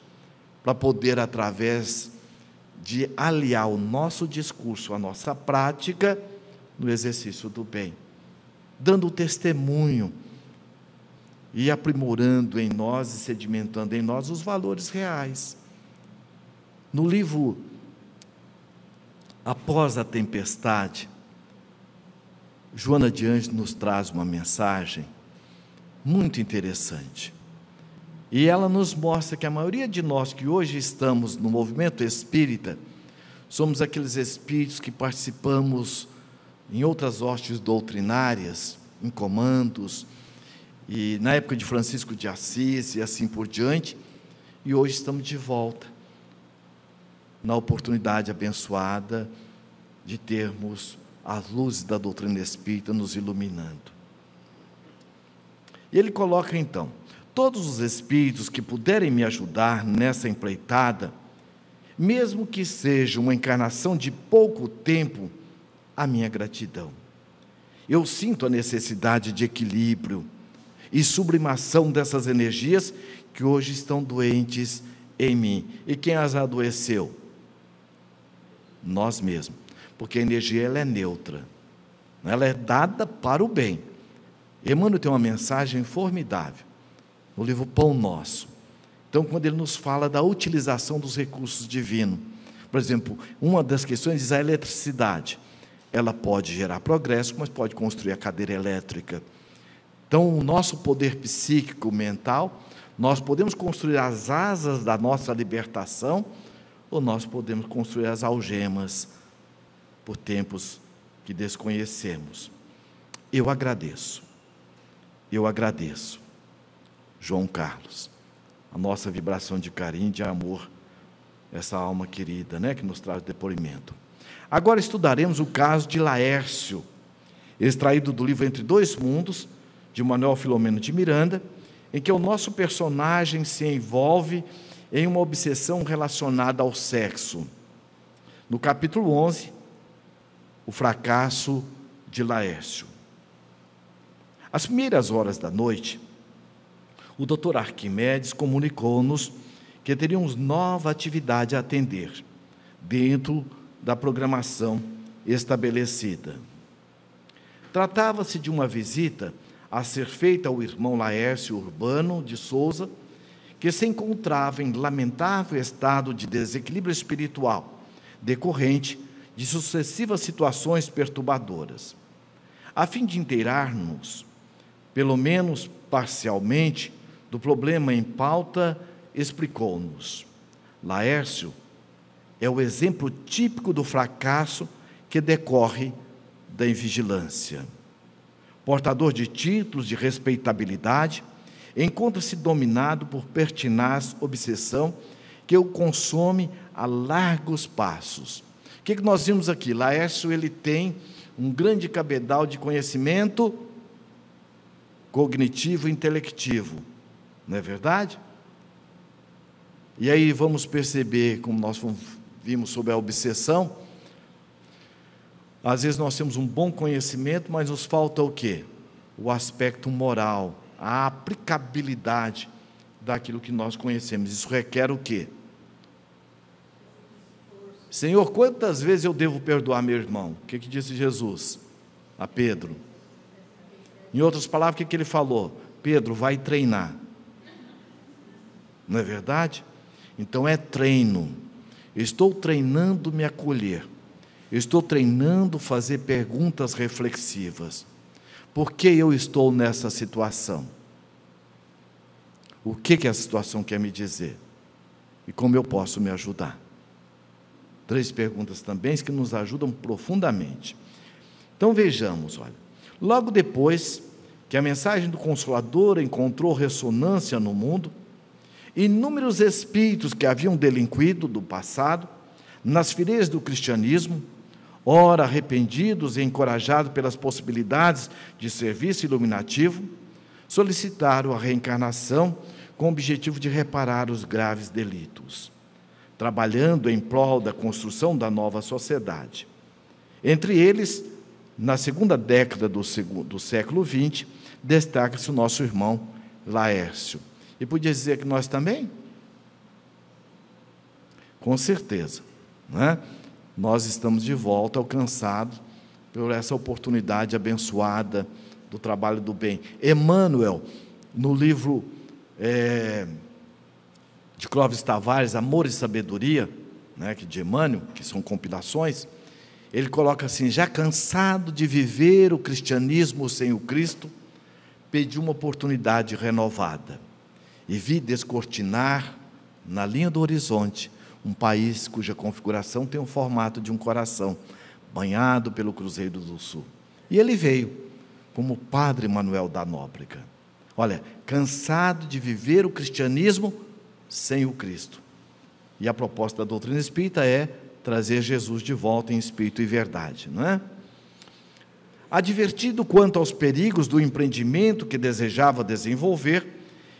para poder, através de aliar o nosso discurso à nossa prática, no exercício do bem, dando testemunho e aprimorando em nós e sedimentando em nós os valores reais. No livro Após a Tempestade, Joana de Anjos nos traz uma mensagem muito interessante. E ela nos mostra que a maioria de nós que hoje estamos no movimento espírita, somos aqueles espíritos que participamos em outras hostes doutrinárias, em comandos, e na época de Francisco de Assis e assim por diante, e hoje estamos de volta na oportunidade abençoada de termos as luzes da doutrina espírita nos iluminando. E ele coloca então: todos os espíritos que puderem me ajudar nessa empreitada, mesmo que seja uma encarnação de pouco tempo, a minha gratidão. Eu sinto a necessidade de equilíbrio e sublimação dessas energias que hoje estão doentes em mim. E quem as adoeceu? Nós mesmos. Porque a energia ela é neutra. Ela é dada para o bem. Emmanuel tem uma mensagem formidável no livro Pão Nosso. Então, quando ele nos fala da utilização dos recursos divinos, por exemplo, uma das questões diz a eletricidade. Ela pode gerar progresso, mas pode construir a cadeira elétrica. Então, o nosso poder psíquico, mental, nós podemos construir as asas da nossa libertação, ou nós podemos construir as algemas por tempos que desconhecemos. Eu agradeço, eu agradeço, João Carlos, a nossa vibração de carinho, de amor, essa alma querida, né, que nos traz depoimento. Agora estudaremos o caso de Laércio, extraído do livro Entre Dois Mundos, de Manuel Filomeno de Miranda, em que o nosso personagem se envolve em uma obsessão relacionada ao sexo. No capítulo 11, o fracasso de Laércio. Às primeiras horas da noite, o doutor Arquimedes comunicou-nos que teríamos nova atividade a atender, dentro da programação estabelecida. Tratava-se de uma visita a ser feita ao irmão Laércio Urbano de Souza, que se encontrava em lamentável estado de desequilíbrio espiritual, decorrente de sucessivas situações perturbadoras. A fim de inteirar-nos, pelo menos parcialmente, do problema em pauta, explicou-nos: Laércio é o exemplo típico do fracasso que decorre da invigilância. Portador de títulos de respeitabilidade, encontra-se dominado por pertinaz obsessão que o consome a largos passos. O que, nós vimos aqui? Laércio ele tem um grande cabedal de conhecimento cognitivo e intelectivo, não é verdade? E aí vamos perceber, como nós vimos sobre a obsessão, às vezes nós temos um bom conhecimento, mas nos falta o quê? O aspecto moral, a aplicabilidade daquilo que nós conhecemos. Isso requer o quê? Senhor, quantas vezes eu devo perdoar meu irmão? O que, que disse Jesus a Pedro? Em outras palavras, o que, que ele falou? Pedro, vai treinar. Não é verdade? Então é treino. estou treinando me acolher. Estou treinando fazer perguntas reflexivas. Por que eu estou nessa situação? O que, que a situação quer me dizer? E como eu posso me ajudar? Três perguntas também que nos ajudam profundamente. Então vejamos, olha. Logo depois que a mensagem do Consolador encontrou ressonância no mundo, inúmeros espíritos que haviam delinquido do passado, nas fileiras do cristianismo, ora arrependidos e encorajados pelas possibilidades de serviço iluminativo, solicitaram a reencarnação com o objetivo de reparar os graves delitos trabalhando em prol da construção da nova sociedade. Entre eles, na segunda década do, segundo, do século XX, destaca-se o nosso irmão Laércio. E podia dizer que nós também? Com certeza. Né? Nós estamos de volta alcançados por essa oportunidade abençoada do trabalho do bem. Emmanuel, no livro é, de Clóvis Tavares, Amor e Sabedoria, né, de Emmanuel, que são compilações, ele coloca assim: já cansado de viver o cristianismo sem o Cristo, pedi uma oportunidade renovada e vi descortinar na linha do horizonte um país cuja configuração tem o formato de um coração banhado pelo Cruzeiro do Sul. E ele veio como Padre Manuel da Nóbrega. Olha, cansado de viver o cristianismo sem o Cristo. E a proposta da doutrina espírita é trazer Jesus de volta em espírito e verdade, não é? Advertido quanto aos perigos do empreendimento que desejava desenvolver,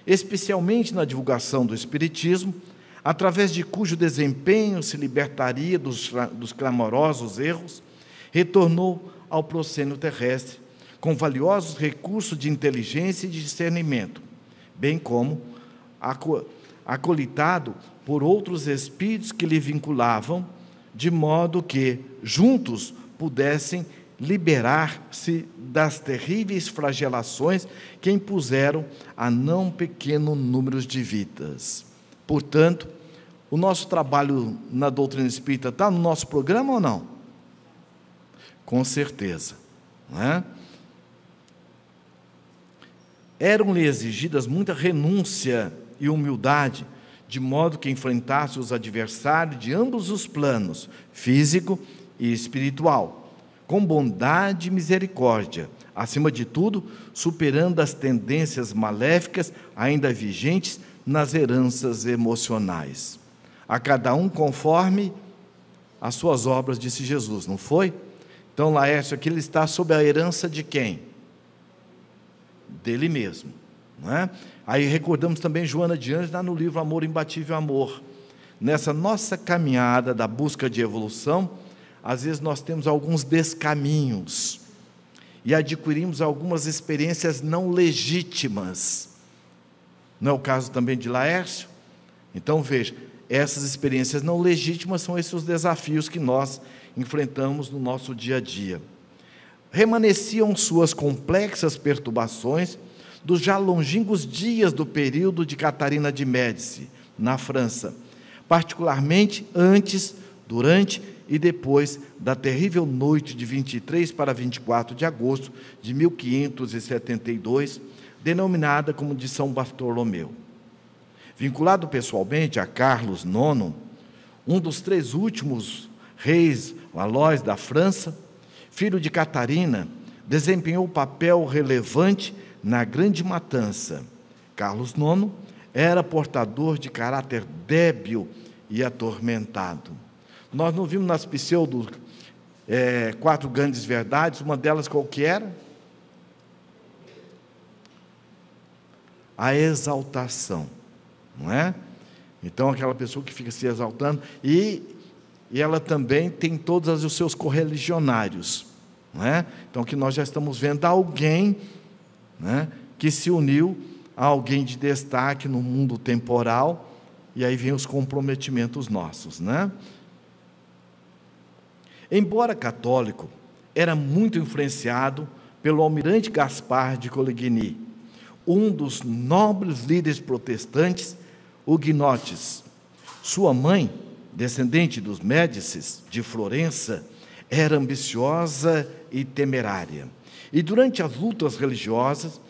especialmente na divulgação do Espiritismo, através de cujo desempenho se libertaria dos, dos clamorosos erros, retornou ao procênio terrestre, com valiosos recursos de inteligência e discernimento, bem como acolitado por outros espíritos que lhe vinculavam, de modo que, juntos, pudessem liberar-se das terríveis flagelações que impuseram a não pequeno número de vidas. Portanto, o nosso trabalho na doutrina espírita está no nosso programa ou não? Com certeza. Não é? Eram-lhe exigidas muita renúncia e humildade, de modo que enfrentasse os adversários de ambos os planos, físico e espiritual, com bondade e misericórdia, acima de tudo, superando as tendências maléficas ainda vigentes nas heranças emocionais. A cada um conforme as suas obras, disse Jesus, não foi? Então, Laércio, aqui ele está sob a herança de quem? Dele mesmo. Não é? Aí recordamos também Joana de Anjos, lá no livro Amor Imbatível Amor. Nessa nossa caminhada da busca de evolução, às vezes nós temos alguns descaminhos e adquirimos algumas experiências não legítimas. Não é o caso também de Laércio? Então veja, essas experiências não legítimas são esses os desafios que nós enfrentamos no nosso dia a dia. Remanesciam suas complexas perturbações dos já longínquos dias do período de Catarina de Médici, na França, particularmente antes, durante e depois da terrível noite de 23 para 24 de agosto de 1572, denominada como de São Bartolomeu. Vinculado pessoalmente a Carlos IX, um dos três últimos reis Valois da França, filho de Catarina, desempenhou papel relevante na Grande Matança. Carlos IX era portador de caráter débil e atormentado. Nós não vimos nas pseudo é, quatro grandes verdades, uma delas qual que era? A exaltação, não é? Então, aquela pessoa que fica se exaltando, e, e ela também tem todos os seus correligionários, não é? Então, que nós já estamos vendo alguém né, que se uniu a alguém de destaque no mundo temporal, e aí vem os comprometimentos nossos, né? Embora católico, era muito influenciado pelo almirante Gaspar de Coligny, um dos nobres líderes protestantes huguenotes. Sua mãe, descendente dos Médicis de Florença, era ambiciosa e temerária. E durante as lutas religiosas,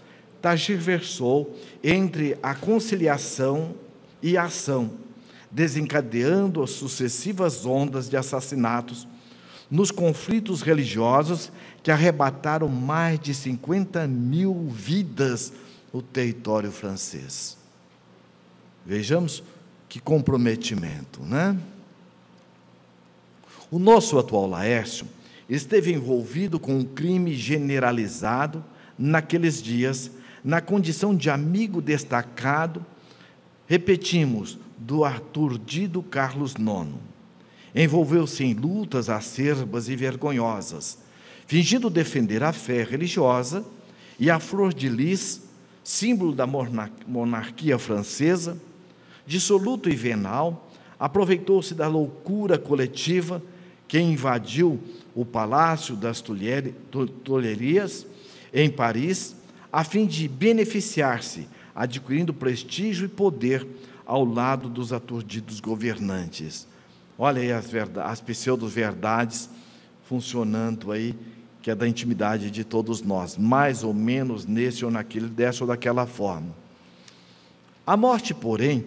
versou entre a conciliação e a ação, desencadeando as sucessivas ondas de assassinatos nos conflitos religiosos que arrebataram mais de 50 mil vidas no território francês. Vejamos que comprometimento, né? O nosso atual Laércio esteve envolvido com um crime generalizado naqueles dias, na condição de amigo destacado, repetimos, do Arthur Dido Carlos IX Envolveu-se em lutas acerbas e vergonhosas, fingindo defender a fé religiosa e a flor de lis, símbolo da monarquia francesa, dissoluto e venal, aproveitou-se da loucura coletiva que invadiu o Palácio das Tulherias, em Paris, a fim de beneficiar-se, adquirindo prestígio e poder ao lado dos aturdidos governantes. Olha aí as, as pseudo-verdades funcionando aí, que é da intimidade de todos nós, mais ou menos nesse ou naquele, dessa ou daquela forma. A morte, porém,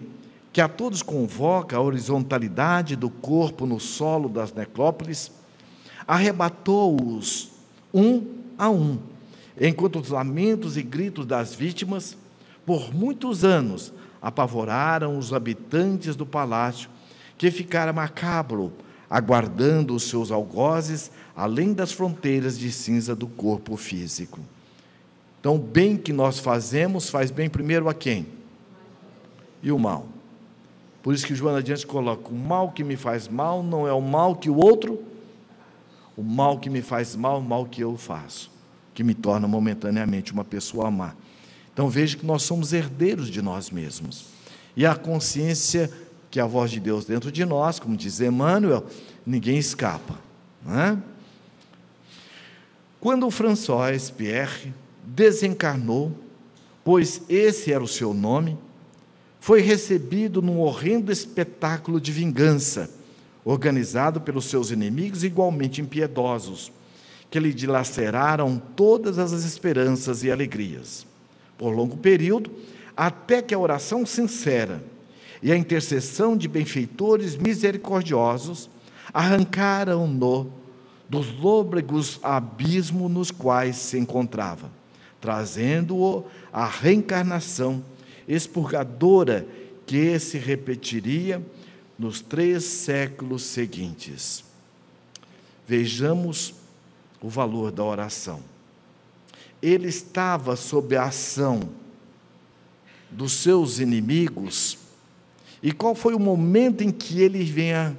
que a todos convoca a horizontalidade do corpo no solo das necrópolis, arrebatou-os um a um, enquanto os lamentos e gritos das vítimas, por muitos anos, apavoraram os habitantes do palácio que ficara macabro, aguardando os seus algozes além das fronteiras de cinza do corpo físico. Então, o bem que nós fazemos faz bem primeiro a quem? E o mal. Por isso que Joana Diante coloca: o mal que me faz mal não é o mal que o outro, o mal que me faz mal é o mal que eu faço, que me torna momentaneamente uma pessoa má. Então veja que nós somos herdeiros de nós mesmos. E a consciência que é a voz de Deus dentro de nós, como diz Emmanuel, ninguém escapa. Não é? Quando François Pierre desencarnou, pois esse era o seu nome, foi recebido num horrendo espetáculo de vingança, organizado pelos seus inimigos igualmente impiedosos, que lhe dilaceraram todas as esperanças e alegrias. Por longo período, até que a oração sincera e a intercessão de benfeitores misericordiosos arrancaram-no dos lôbregos abismos nos quais se encontrava, trazendo-o à reencarnação expurgadora que se repetiria nos três séculos seguintes. Vejamos o valor da oração. Ele estava sob a ação dos seus inimigos e qual foi o momento em que ele venha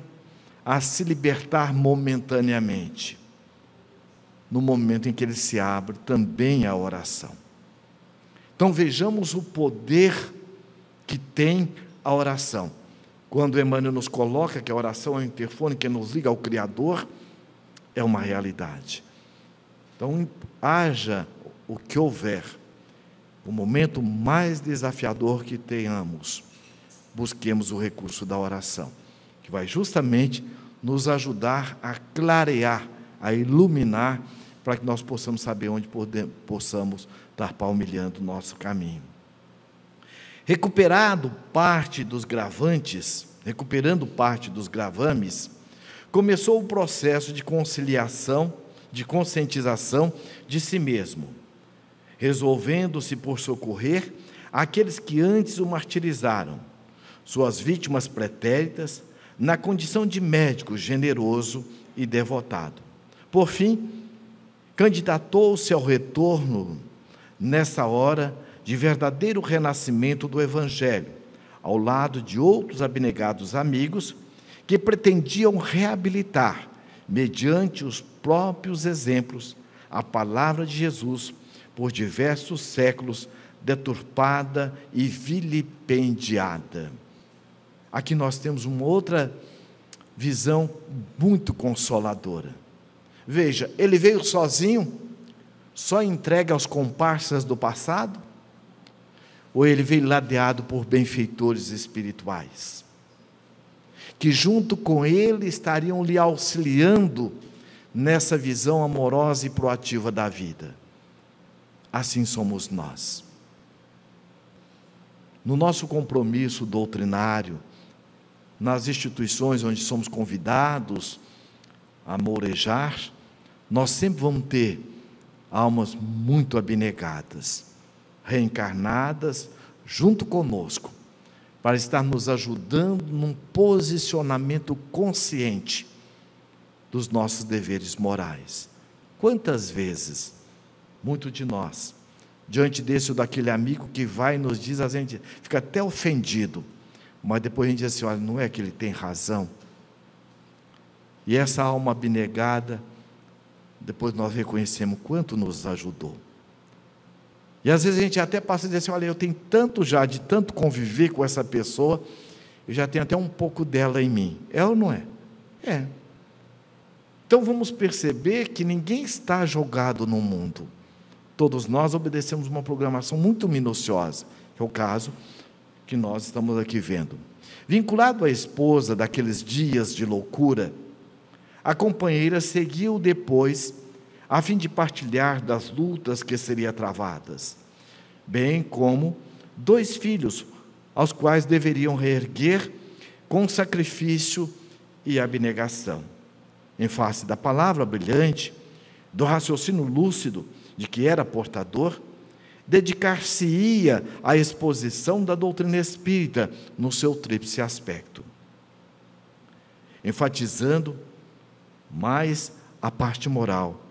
a se libertar momentaneamente? No momento em que ele se abre também à oração. Então vejamos o poder que tem a oração. Quando Emmanuel nos coloca que a oração é o interfone que nos liga ao Criador, é uma realidade. Então, haja o que houver, o momento mais desafiador que tenhamos, busquemos o recurso da oração, que vai justamente nos ajudar a clarear, a iluminar para que nós possamos saber onde possamos estar palmilhando o nosso caminho. Recuperado parte dos gravantes, recuperando parte dos gravames, começou o processo de conciliação, de conscientização de si mesmo, resolvendo-se por socorrer aqueles que antes o martirizaram, suas vítimas pretéritas, na condição de médico generoso e devotado. Por fim, candidatou-se ao retorno, nessa hora, de verdadeiro renascimento do Evangelho, ao lado de outros abnegados amigos que pretendiam reabilitar, mediante os próprios exemplos, a palavra de Jesus por diversos séculos deturpada e vilipendiada. Aqui nós temos uma outra visão muito consoladora. Veja, ele veio sozinho, só entregue aos comparsas do passado? Ou ele veio ladeado por benfeitores espirituais? Que junto com ele estariam lhe auxiliando nessa visão amorosa e proativa da vida. Assim somos nós. No nosso compromisso doutrinário, nas instituições onde somos convidados a morejar, nós sempre vamos ter almas muito abnegadas, reencarnadas junto conosco, para estar nos ajudando num posicionamento consciente dos nossos deveres morais. Quantas vezes, muito de nós, diante desse ou daquele amigo que vai e nos diz, a gente fica até ofendido mas depois a gente diz assim: olha, não é que ele tem razão. E essa alma abnegada, depois nós reconhecemos quanto nos ajudou. E às vezes a gente até passa a dizer assim: olha, eu tenho tanto já de tanto conviver com essa pessoa, eu já tenho até um pouco dela em mim. É ou não é? É. Então vamos perceber que ninguém está jogado no mundo. Todos nós obedecemos uma programação muito minuciosa, que é o caso que nós estamos aqui vendo. Vinculado à esposa daqueles dias de loucura, a companheira seguiu depois, a fim de partilhar das lutas que seriam travadas, bem como dois filhos, aos quais deveriam reerguer com sacrifício e abnegação. Em face da palavra brilhante, do raciocínio lúcido de que era portador, dedicar-se-ia à exposição da doutrina espírita no seu tríplice aspecto, enfatizando mais a parte moral,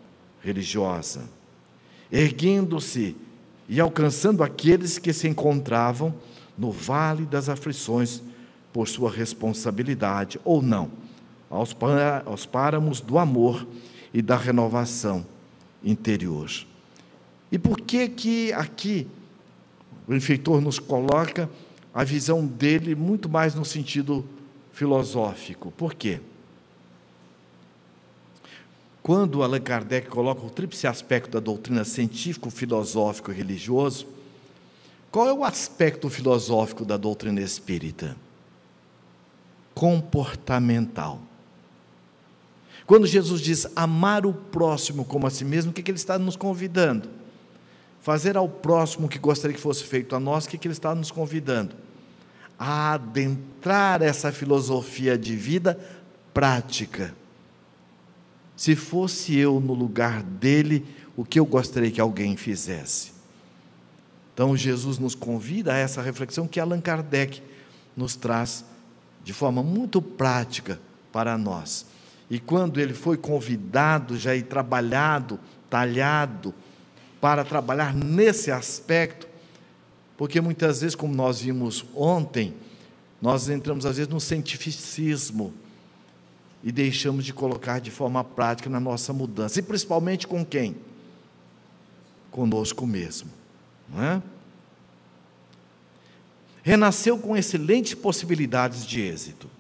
religiosa, erguendo-se e alcançando aqueles que se encontravam no vale das aflições por sua responsabilidade ou não, aos, páramos do amor e da renovação interior. E por que que aqui o benfeitor nos coloca a visão dele muito mais no sentido filosófico? Por quê? Quando Allan Kardec coloca o tríplice aspecto da doutrina científico, filosófico e religioso, qual é o aspecto filosófico da doutrina espírita? Comportamental. Quando Jesus diz amar o próximo como a si mesmo, o que ele está nos convidando? Fazer ao próximo o que gostaria que fosse feito a nós, o que, ele está nos convidando? A adentrar essa filosofia de vida prática. Se fosse eu no lugar dele, o que eu gostaria que alguém fizesse? Então, Jesus nos convida a essa reflexão que Allan Kardec nos traz de forma muito prática para nós. E quando ele foi convidado já e trabalhado, talhado, para trabalhar nesse aspecto, porque muitas vezes, como nós vimos ontem, nós entramos às vezes no cientificismo e deixamos de colocar de forma prática na nossa mudança, e principalmente com quem? Conosco mesmo, não é? Renasceu com excelentes possibilidades de êxito.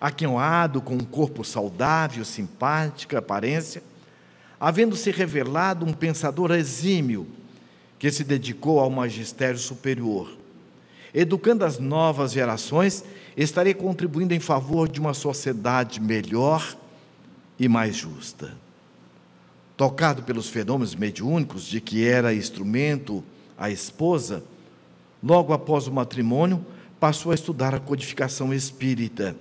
Aquinhoado, com um corpo saudável, simpática aparência, havendo-se revelado um pensador exímio que se dedicou ao magistério superior. Educando as novas gerações, estaria contribuindo em favor de uma sociedade melhor e mais justa. tocado pelos fenômenos mediúnicos de que era instrumento a esposa, logo após o matrimônio, passou a estudar a codificação espírita,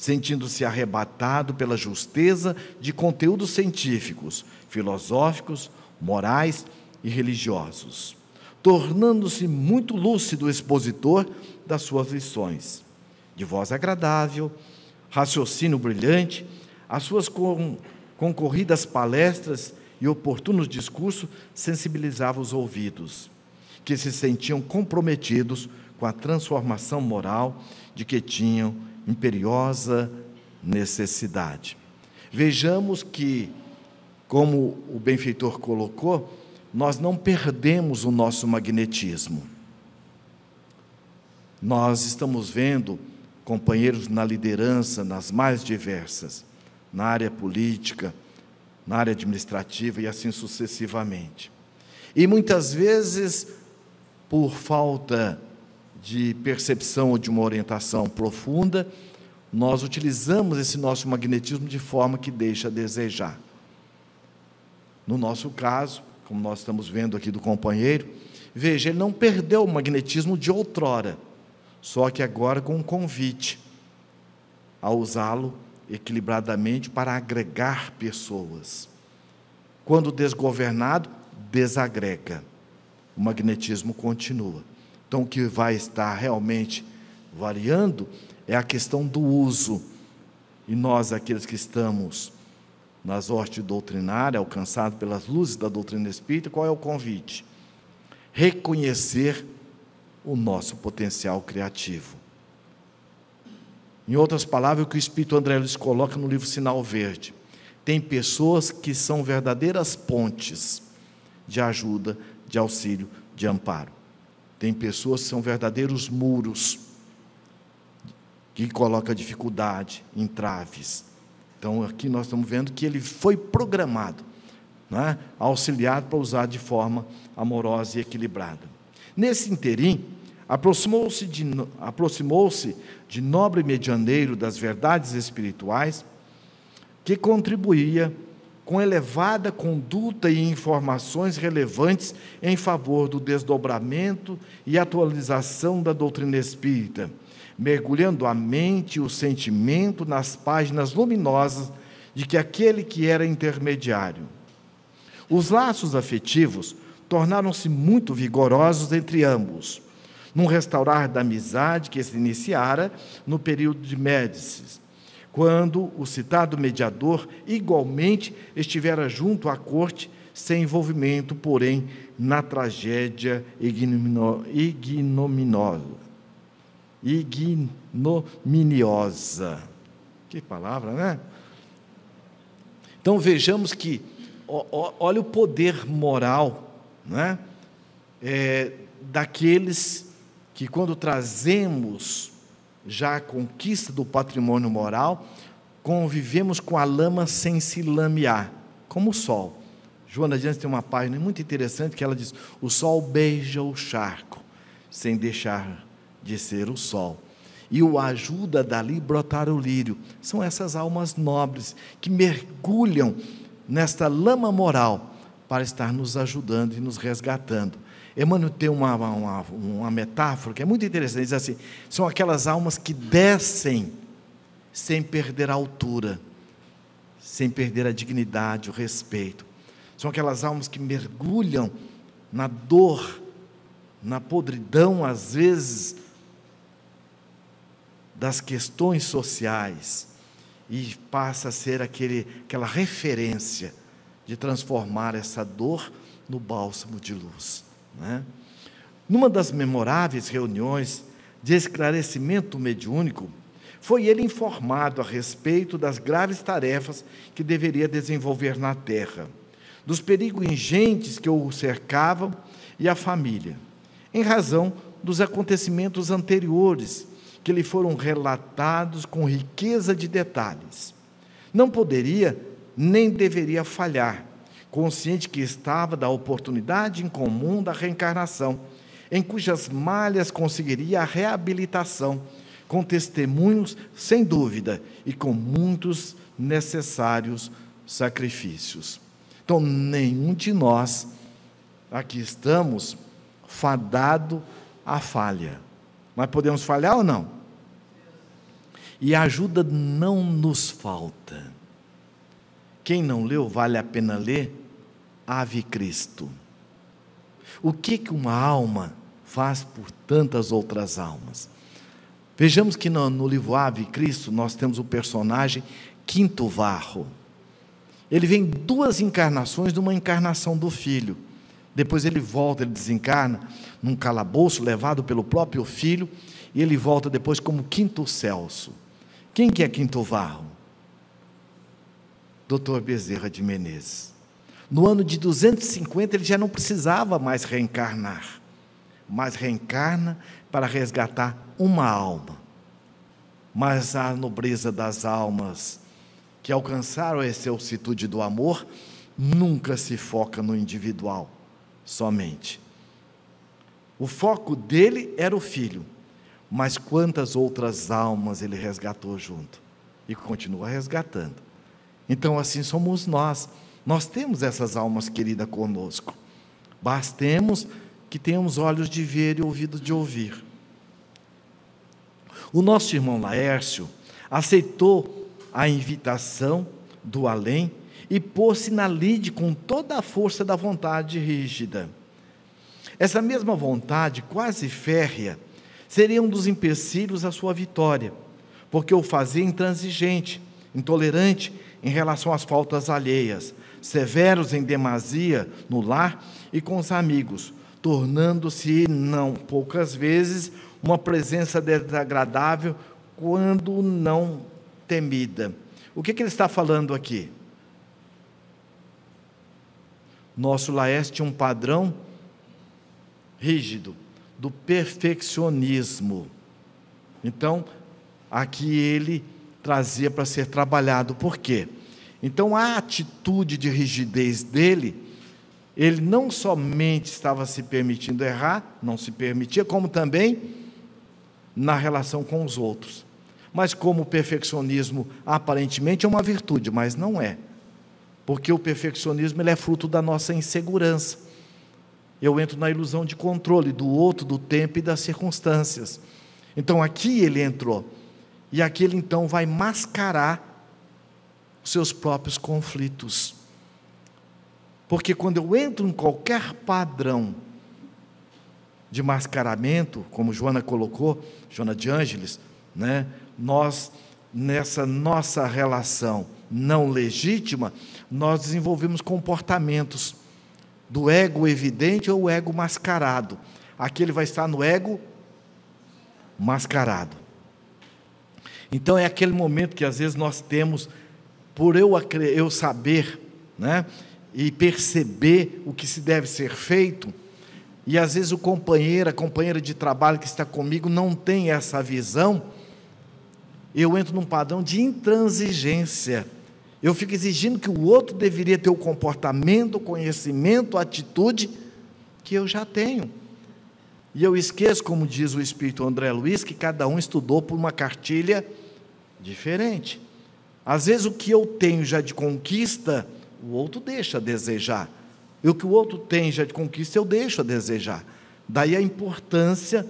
sentindo-se arrebatado pela justeza de conteúdos científicos, filosóficos, morais e religiosos, tornando-se muito lúcido expositor das suas lições. De voz agradável, raciocínio brilhante, as suas concorridas palestras e oportunos discursos sensibilizavam os ouvidos, que se sentiam comprometidos com a transformação moral de que tinham imperiosa necessidade. Vejamos que, como o benfeitor colocou, nós não perdemos o nosso magnetismo. Nós estamos vendo companheiros na liderança, nas mais diversas, na área política, na área administrativa e assim sucessivamente. E muitas vezes, por falta de percepção ou de uma orientação profunda, nós utilizamos esse nosso magnetismo de forma que deixa a desejar. No nosso caso, como nós estamos vendo aqui do companheiro, veja, ele não perdeu o magnetismo de outrora, só que agora com um convite a usá-lo equilibradamente para agregar pessoas. Quando desgovernado, desagrega. O magnetismo continua. Então, o que vai estar realmente variando é a questão do uso. E nós, aqueles que estamos nas hortes doutrinárias, alcançados pelas luzes da doutrina espírita, qual é o convite? Reconhecer o nosso potencial criativo. Em outras palavras, o que o Espírito André Luiz coloca no livro Sinal Verde. Tem pessoas que são verdadeiras pontes de ajuda, de auxílio, de amparo. Tem pessoas que são verdadeiros muros que colocam dificuldade, entraves. Então aqui nós estamos vendo que ele foi programado, né, auxiliado para usar de forma amorosa e equilibrada. Nesse interim, aproximou-se de, aproximou de nobre medianeiro das verdades espirituais, que contribuía com elevada conduta e informações relevantes em favor do desdobramento e atualização da doutrina espírita, mergulhando a mente e o sentimento nas páginas luminosas de que aquele que era intermediário. Os laços afetivos tornaram-se muito vigorosos entre ambos num restaurar da amizade que se iniciara no período de Médicis, quando o citado mediador igualmente estivera junto à corte, sem envolvimento, porém, na tragédia ignominiosa. Ignominiosa. Que palavra, né? Então vejamos que, olha o poder moral né? É, daqueles que quando trazemos já a conquista do patrimônio moral, convivemos com a lama sem se lamear, como o sol. Joana Dias tem uma página muito interessante que ela diz: o sol beija o charco, sem deixar de ser o sol. E o ajuda dali brotar o lírio. São essas almas nobres que mergulham nesta lama moral para estar nos ajudando e nos resgatando. Emmanuel tem uma, uma, uma metáfora que é muito interessante, diz assim, são aquelas almas que descem sem perder a altura, sem perder a dignidade, o respeito. São aquelas almas que mergulham na dor, na podridão, às vezes, das questões sociais, e passa a ser aquele, aquela referência de transformar essa dor no bálsamo de luz. Né? Numa das memoráveis reuniões de esclarecimento mediúnico, foi ele informado a respeito das graves tarefas que deveria desenvolver na terra, dos perigos ingentes que o cercavam e a família, em razão dos acontecimentos anteriores que lhe foram relatados com riqueza de detalhes. Não poderia nem deveria falhar consciente que estava da oportunidade incomum da reencarnação, em cujas malhas conseguiria a reabilitação, com testemunhos, sem dúvida, e com muitos necessários sacrifícios. Então, nenhum de nós aqui estamos fadado à falha. Mas podemos falhar ou não? E a ajuda não nos falta. Quem não leu, vale a pena ler Ave Cristo. O que, que uma alma faz por tantas outras almas? Vejamos que no, no livro Ave Cristo nós temos o personagem Quinto Varro. Ele vem duas encarnações de uma encarnação do filho. Depois ele volta, ele desencarna num calabouço levado pelo próprio filho, e ele volta depois como Quinto Celso. Quem que é Quinto Varro? Doutor Bezerra de Menezes. No ano de 250 ele já não precisava mais reencarnar, mas reencarna para resgatar uma alma. Mas a nobreza das almas que alcançaram essa altitude do amor nunca se foca no individual somente. O foco dele era o filho, mas quantas outras almas ele resgatou junto e continua resgatando. Então, assim somos nós. Nós temos essas almas queridas conosco. Bastemos que tenhamos olhos de ver e ouvidos de ouvir. O nosso irmão Laércio aceitou a invitação do além e pôs-se na lide com toda a força da vontade rígida. Essa mesma vontade, quase férrea, seria um dos empecilhos à sua vitória, porque o fazia intransigente, intolerante em relação às faltas alheias, severos em demasia no lar e com os amigos, tornando-se, não poucas vezes, uma presença desagradável quando não temida. O que, que ele está falando aqui? Nosso Laércio tinha um padrão rígido do perfeccionismo. Então, aqui ele trazia para ser trabalhado. Por quê? Então, a atitude de rigidez dele, ele não somente estava se permitindo errar, não se permitia, como também na relação com os outros. Mas, como o perfeccionismo aparentemente é uma virtude, mas não é. Porque o perfeccionismo ele é fruto da nossa insegurança. Eu entro na ilusão de controle do outro, do tempo e das circunstâncias. Então aqui ele entrou. E aqui ele então vai mascarar os seus próprios conflitos. Porque quando eu entro em qualquer padrão de mascaramento, como Joana colocou, Joana de Ângeles, né, nós, nessa nossa relação não legítima, nós desenvolvemos comportamentos do ego evidente ou ego mascarado. Aqui ele vai estar no ego mascarado. Então é aquele momento que às vezes nós temos, por eu, eu saber, né, e perceber o que se deve ser feito, e às vezes o companheiro, a companheira de trabalho que está comigo não tem essa visão, eu entro num padrão de intransigência eu fico exigindo que o outro deveria ter o comportamento, o conhecimento, a atitude que eu já tenho. E eu esqueço, como diz o espírito André Luiz, que cada um estudou por uma cartilha diferente. Às vezes o que eu tenho já de conquista, o outro deixa a desejar. E o que o outro tem já de conquista, eu deixo a desejar. Daí a importância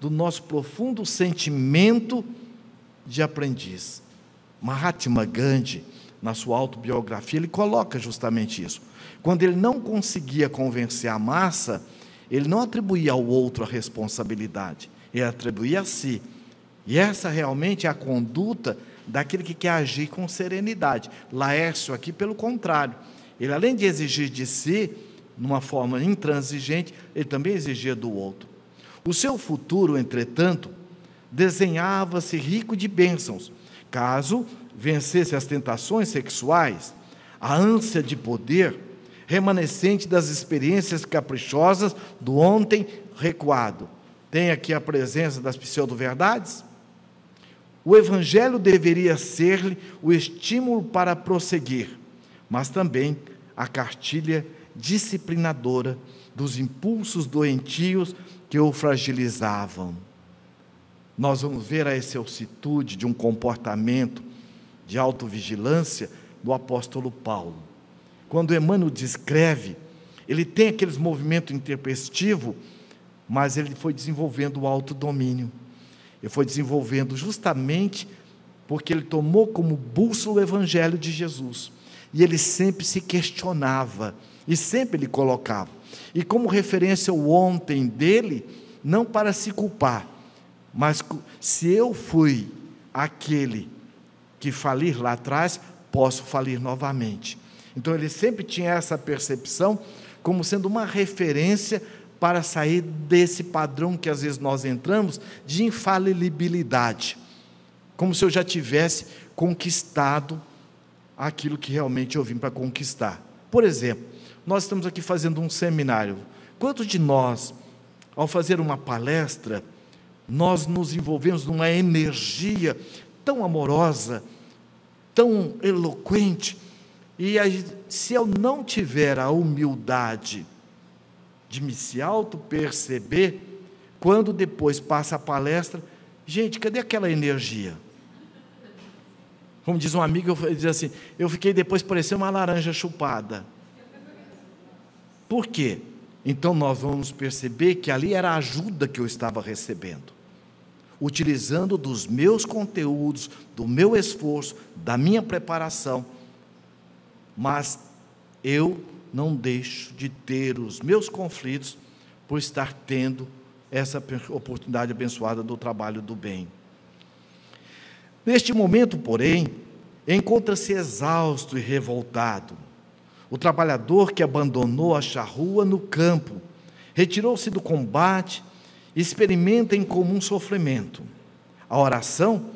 do nosso profundo sentimento de aprendiz. Mahatma Gandhi, na sua autobiografia, ele coloca justamente isso. Quando ele não conseguia convencer a massa, ele não atribuía ao outro a responsabilidade, ele atribuía a si. E essa realmente é a conduta daquele que quer agir com serenidade. Laércio, aqui, pelo contrário, ele além de exigir de si, numa forma intransigente, ele também exigia do outro. O seu futuro, entretanto, desenhava-se rico de bênçãos, caso vencesse as tentações sexuais, a ânsia de poder, remanescente das experiências caprichosas do ontem recuado. Tem aqui a presença das pseudo-verdades? O Evangelho deveria ser-lhe o estímulo para prosseguir, mas também a cartilha disciplinadora dos impulsos doentios que o fragilizavam. Nós vamos ver a excelsitude de um comportamento de autovigilância do apóstolo Paulo. quando Emmanuel descreve, ele tem aqueles movimentos intempestivos, mas ele foi desenvolvendo o autodomínio. Ele foi desenvolvendo justamente porque ele tomou como bússola o evangelho de Jesus. E ele sempre se questionava, e sempre ele colocava. E como referência o ontem dele, não para se culpar, mas se eu fui aquele que falir lá atrás, posso falir novamente. Então ele sempre tinha essa percepção como sendo uma referência para sair desse padrão que às vezes nós entramos de infalibilidade, como se eu já tivesse conquistado aquilo que realmente eu vim para conquistar. Por exemplo, nós estamos aqui fazendo um seminário. Quantos de nós, ao fazer uma palestra, nós nos envolvemos numa energia tão amorosa, tão eloquente, e se eu não tiver a humildade de me se auto-perceber, quando depois passa a palestra, gente, cadê aquela energia? Como diz um amigo, eu diz assim, eu fiquei depois parecendo uma laranja chupada. Por quê? Então nós vamos perceber que ali era a ajuda que eu estava recebendo. Utilizando dos meus conteúdos, do meu esforço, da minha preparação mas eu não deixo de ter os meus conflitos por estar tendo essa oportunidade abençoada do trabalho do bem. Neste momento, porém, encontra-se exausto e revoltado. O trabalhador que abandonou a charrua no campo, retirou-se do combate, experimenta em comum sofrimento. A oração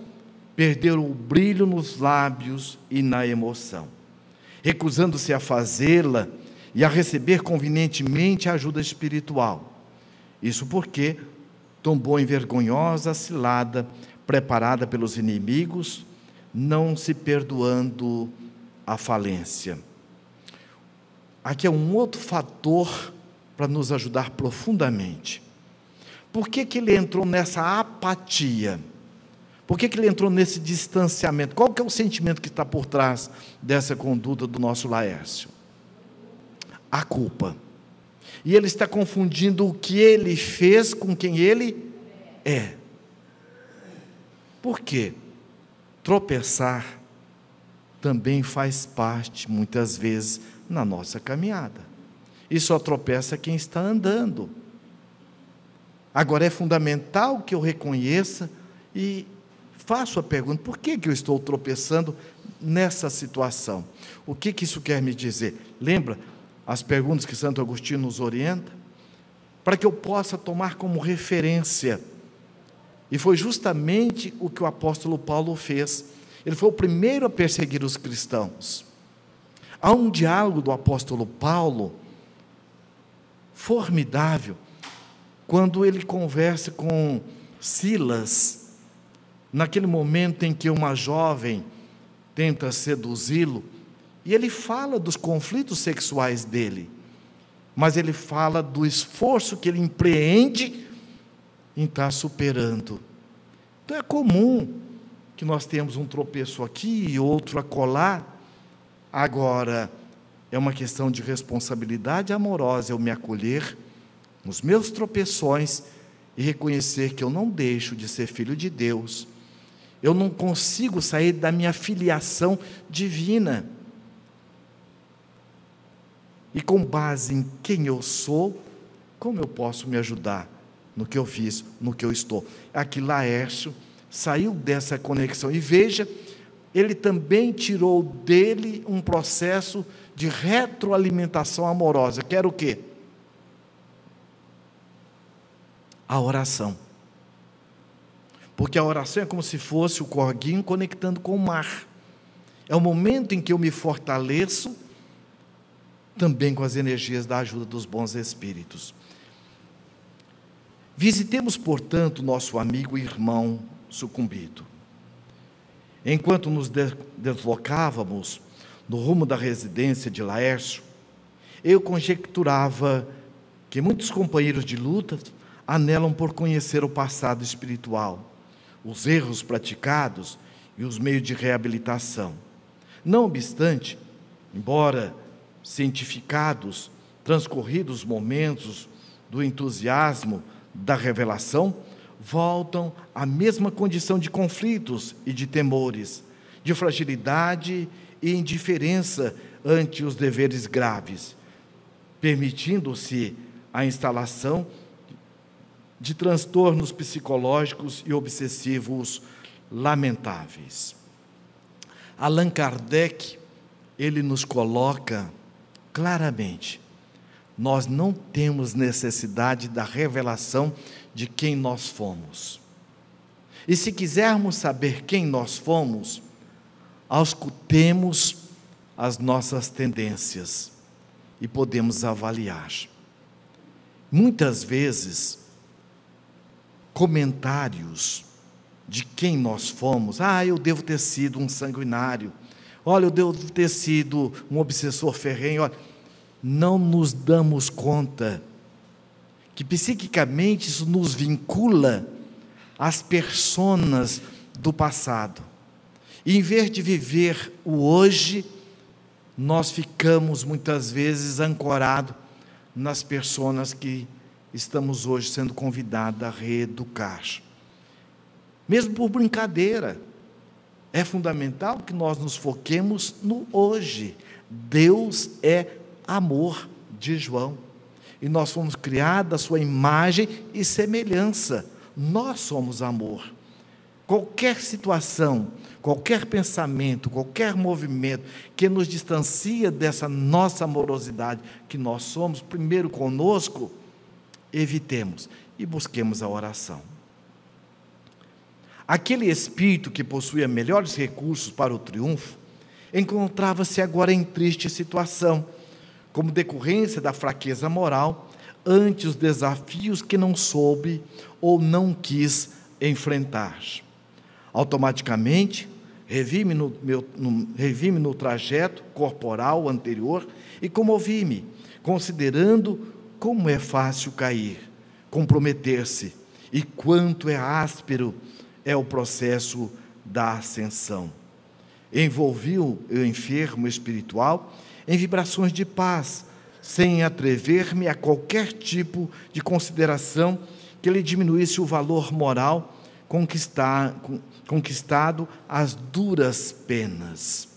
perdeu o brilho nos lábios e na emoção recusando-se a fazê-la e a receber convenientemente a ajuda espiritual. Isso porque tombou em vergonhosa cilada preparada pelos inimigos, não se perdoando a falência. Aqui é um outro fator para nos ajudar profundamente. Por que, que ele entrou nessa apatia? Por que, que ele entrou nesse distanciamento? Qual que é o sentimento que está por trás dessa conduta do nosso Laércio? A culpa. E ele está confundindo o que ele fez com quem ele é. Por quê? Tropeçar também faz parte, muitas vezes, na nossa caminhada. E só tropeça quem está andando. Agora é fundamental que eu reconheça e faço a pergunta: por que, que eu estou tropeçando nessa situação? O que, que isso quer me dizer? Lembra as perguntas que Santo Agostinho nos orienta? Para que eu possa tomar como referência. E foi justamente o que o apóstolo Paulo fez. Ele foi o primeiro a perseguir os cristãos. Há um diálogo do apóstolo Paulo formidável, quando ele conversa com Silas naquele momento em que uma jovem tenta seduzi-lo, e ele fala dos conflitos sexuais dele, mas ele fala do esforço que ele empreende em estar superando. Então é comum que nós temos um tropeço aqui e outro acolá. Agora, é uma questão de responsabilidade amorosa eu me acolher nos meus tropeções e reconhecer que eu não deixo de ser filho de Deus eu não consigo sair da minha filiação divina. E com base em quem eu sou, como eu posso me ajudar no que eu fiz, no que eu estou? Aqui Laércio saiu dessa conexão. E veja, ele também tirou dele um processo de retroalimentação amorosa. Quer o quê? A oração. Porque a oração é como se fosse o corguinho conectando com o mar. É o momento em que eu me fortaleço também com as energias da ajuda dos bons espíritos. Visitemos, portanto, nosso amigo e irmão sucumbido. Enquanto nos deslocávamos no rumo da residência de Laércio, eu conjecturava que muitos companheiros de luta anelam por conhecer o passado espiritual os erros praticados e os meios de reabilitação. Não obstante, embora cientificados, transcorridos momentos do entusiasmo da revelação, voltam à mesma condição de conflitos e de temores, de fragilidade e indiferença ante os deveres graves, permitindo-se a instalação de transtornos psicológicos e obsessivos lamentáveis. Allan Kardec, ele nos coloca claramente nós não temos necessidade da revelação de quem nós fomos. E se quisermos saber quem nós fomos, auscultemos as nossas tendências e podemos avaliar. Muitas vezes, comentários de quem nós fomos, ah, eu devo ter sido um sanguinário, olha, eu devo ter sido um obsessor ferrenho, olha, não nos damos conta que psiquicamente isso nos vincula às personas do passado. E em vez de viver o hoje, nós ficamos muitas vezes ancorados nas pessoas que estamos hoje sendo convidados a reeducar. Mesmo por brincadeira, é fundamental que nós nos foquemos no hoje. Deus é amor de João. E nós fomos criados à sua imagem e semelhança. Nós somos amor. Qualquer situação, qualquer pensamento, qualquer movimento que nos distancia dessa nossa amorosidade que nós somos, primeiro conosco, evitemos e busquemos a oração. Aquele espírito que possuía melhores recursos para o triunfo, encontrava-se agora em triste situação como decorrência da fraqueza moral ante os desafios que não soube ou não quis enfrentar. Automaticamente, revi-me no, no, revi no trajeto corporal anterior e comovi-me, considerando como é fácil cair, comprometer-se e quanto é áspero é o processo da ascensão. Envolvi o enfermo espiritual em vibrações de paz, sem atrever-me a qualquer tipo de consideração que lhe diminuísse o valor moral conquistado às duras penas.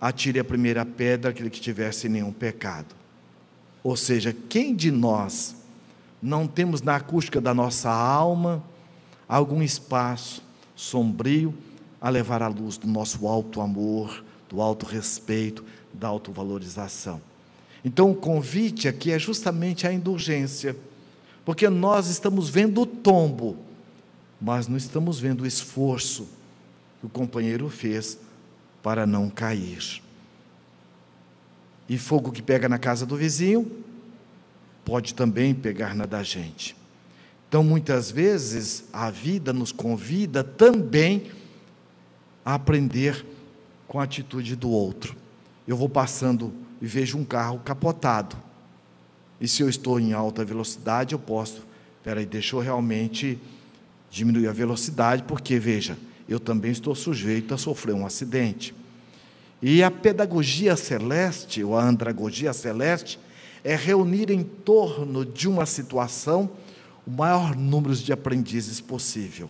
Atire a primeira pedra aquele que tivesse nenhum pecado. Ou seja, quem de nós não temos na acústica da nossa alma algum espaço sombrio a levar à luz do nosso alto amor, do alto respeito, da autovalorização. Então, o convite aqui é justamente a indulgência, porque nós estamos vendo o tombo, mas não estamos vendo o esforço que o companheiro fez para não cair. E fogo que pega na casa do vizinho, pode também pegar na da gente. Então, muitas vezes, a vida nos convida também a aprender com a atitude do outro. Eu vou passando e vejo um carro capotado. E se eu estou em alta velocidade, eu posso, peraí, deixa eu realmente diminuir a velocidade, porque veja, eu também estou sujeito a sofrer um acidente. E a pedagogia celeste, ou a andragogia celeste, é reunir em torno de uma situação o maior número de aprendizes possível.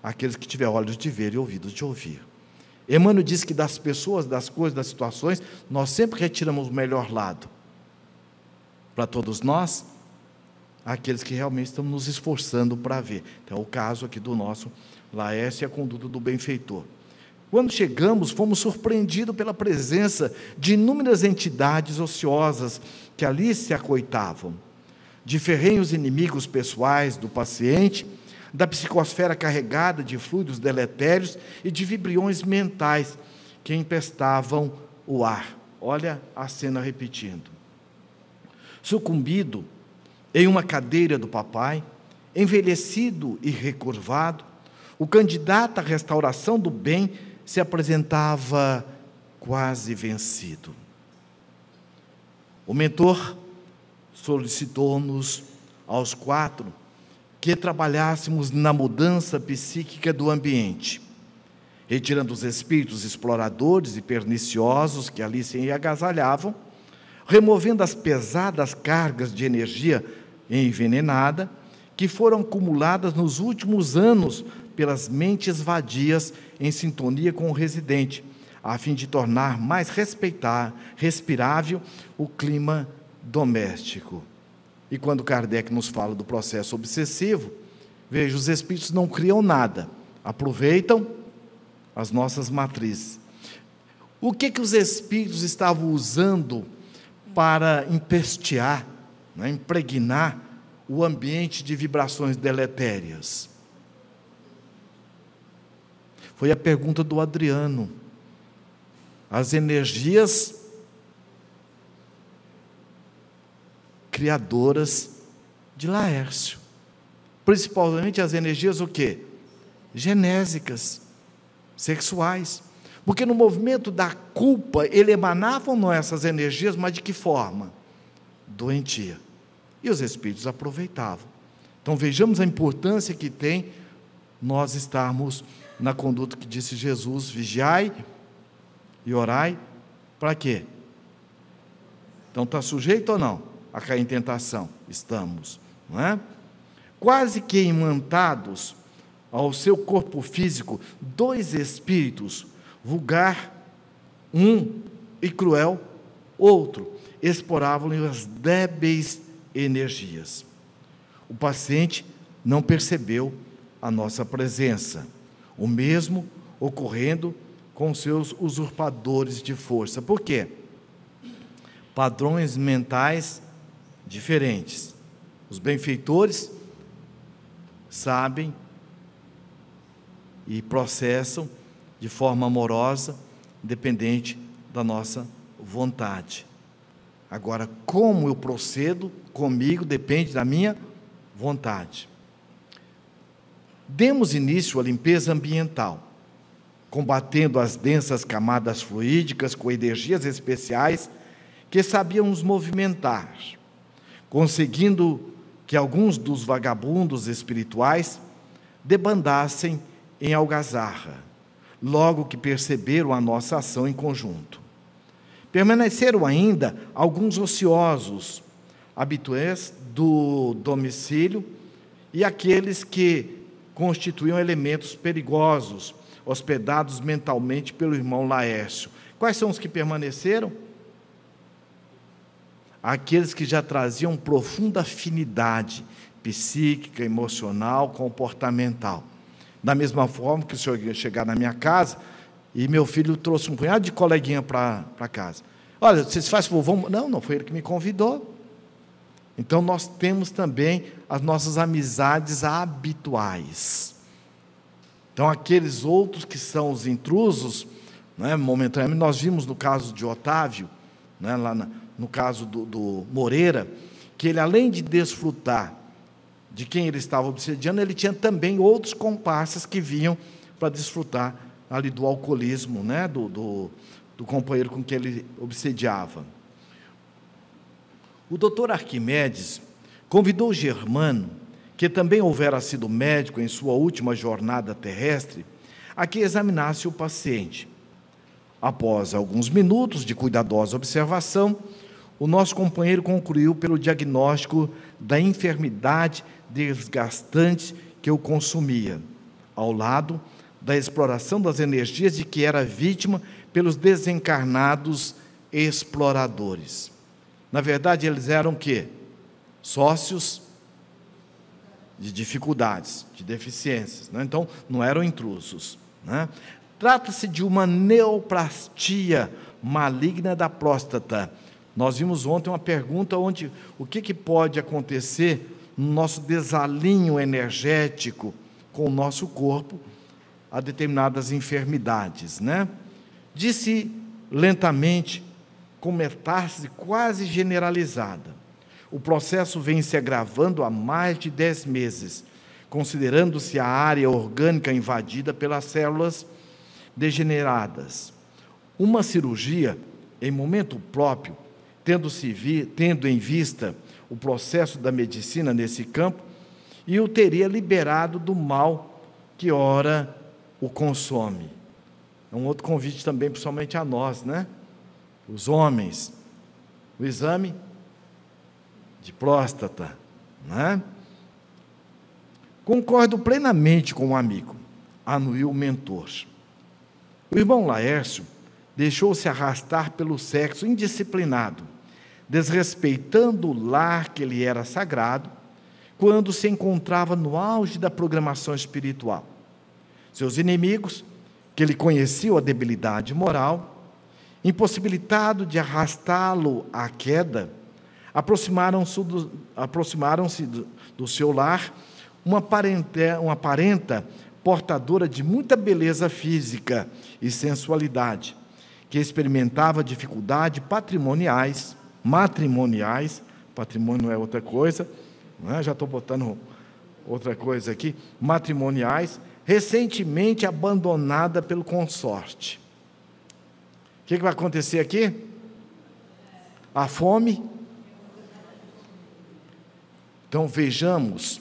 Aqueles que tiver olhos de ver e ouvidos de ouvir. Emmanuel diz que das pessoas, das coisas, das situações, nós sempre retiramos o melhor lado. Para todos nós, aqueles que realmente estão nos esforçando para ver. Então, é o caso aqui do nosso Laércio e a conduta do benfeitor. Quando chegamos, fomos surpreendidos pela presença de inúmeras entidades ociosas que ali se acoitavam, de ferrenhos inimigos pessoais do paciente da psicosfera carregada de fluidos deletérios e de vibriões mentais que empestavam o ar. Olha a cena repetindo. Sucumbido em uma cadeira do papai, envelhecido e recurvado, o candidato à restauração do bem se apresentava quase vencido. O mentor solicitou-nos aos quatro que trabalhássemos na mudança psíquica do ambiente. retirando os espíritos exploradores e perniciosos que ali se agasalhavam, removendo as pesadas cargas de energia envenenada que foram acumuladas nos últimos anos pelas mentes vadias em sintonia com o residente, a fim de tornar mais respeitar, respirável o clima doméstico. E quando Kardec nos fala do processo obsessivo, veja, os espíritos não criam nada, aproveitam as nossas matrizes. O que que os espíritos estavam usando para empestear, né, impregnar o ambiente de vibrações deletérias? Foi a pergunta do Adriano. As energias criadoras de Laércio. Principalmente as energias o quê? Genésicas, sexuais. Porque no movimento da culpa, ele emanavam não essas energias, mas de que forma? Doentia. E os espíritos aproveitavam. Então vejamos a importância que tem nós estarmos na conduta que disse Jesus: vigiai e orai. Para quê? Então está sujeito ou não a cair em tentação? Estamos, não é? Quase que imantados ao seu corpo físico dois espíritos, vulgar um e cruel outro, exploravam-lhe as débeis energias. O paciente não percebeu a nossa presença. O mesmo ocorrendo com seus usurpadores de força. Por quê? Padrões mentais diferentes. Os benfeitores sabem e processam de forma amorosa, dependente da nossa vontade. Agora, como eu procedo comigo depende da minha vontade. Demos início à limpeza ambiental, combatendo as densas camadas fluídicas com energias especiais que sabiam nos movimentar, conseguindo que alguns dos vagabundos espirituais debandassem em algazarra, logo que perceberam a nossa ação em conjunto. Permaneceram ainda alguns ociosos, habitués do domicílio, e aqueles que constituíam elementos perigosos, hospedados mentalmente pelo irmão Laércio. Quais são os que permaneceram? Aqueles que já traziam profunda afinidade psíquica, emocional, comportamental. Da mesma forma que o senhor ia chegar na minha casa e meu filho trouxe um punhado de coleguinha para casa. Olha, vocês fazem favor, Não, não foi ele que me convidou. Então nós temos também as nossas amizades habituais. Então aqueles outros que são os intrusos, né, momentaneamente, nós vimos no caso de Otávio, né, lá na, no caso do, do Moreira, que ele além de desfrutar de quem ele estava obsediando, ele tinha também outros comparsas que vinham para desfrutar ali do alcoolismo, né, do, do, do companheiro com que ele obsediava. O doutor Arquimedes convidou Germano, que também houvera sido médico em sua última jornada terrestre, a que examinasse o paciente. Após alguns minutos de cuidadosa observação, o nosso companheiro concluiu pelo diagnóstico da enfermidade desgastante que o consumia, ao lado da exploração das energias de que era vítima pelos desencarnados exploradores. Na verdade, eles eram quê? Sócios de dificuldades, de deficiências. Né? Então, não eram intrusos. Né? Trata-se de uma neoplastia maligna da próstata. Nós vimos ontem uma pergunta onde o que, que pode acontecer no nosso desalinho energético com o nosso corpo a determinadas enfermidades, né? Disse lentamente, com metástase quase generalizada. O processo vem se agravando há mais de 10 meses, considerando-se a área orgânica invadida pelas células degeneradas. Uma cirurgia, em momento próprio, tendo, -se vi, tendo em vista o processo da medicina nesse campo, e o teria liberado do mal que ora o consome. É um outro convite também, principalmente a nós, né? Os homens. O exame de próstata, né? Concordo plenamente com o um amigo, anuiu o mentor. O irmão Laércio deixou-se arrastar pelo sexo indisciplinado, desrespeitando o lar que lhe era sagrado, quando se encontrava no auge da programação espiritual. Seus inimigos, que ele conheciam a debilidade moral, impossibilitado de arrastá-lo à queda, aproximaram-se do, aproximaram do, do seu lar uma parenta, uma parenta portadora de muita beleza física e sensualidade, que experimentava dificuldades patrimoniais, matrimoniais, patrimônio é outra coisa, é? já estou botando outra coisa aqui, matrimoniais, recentemente abandonada pelo consorte. O que, que vai acontecer aqui? A fome. Então vejamos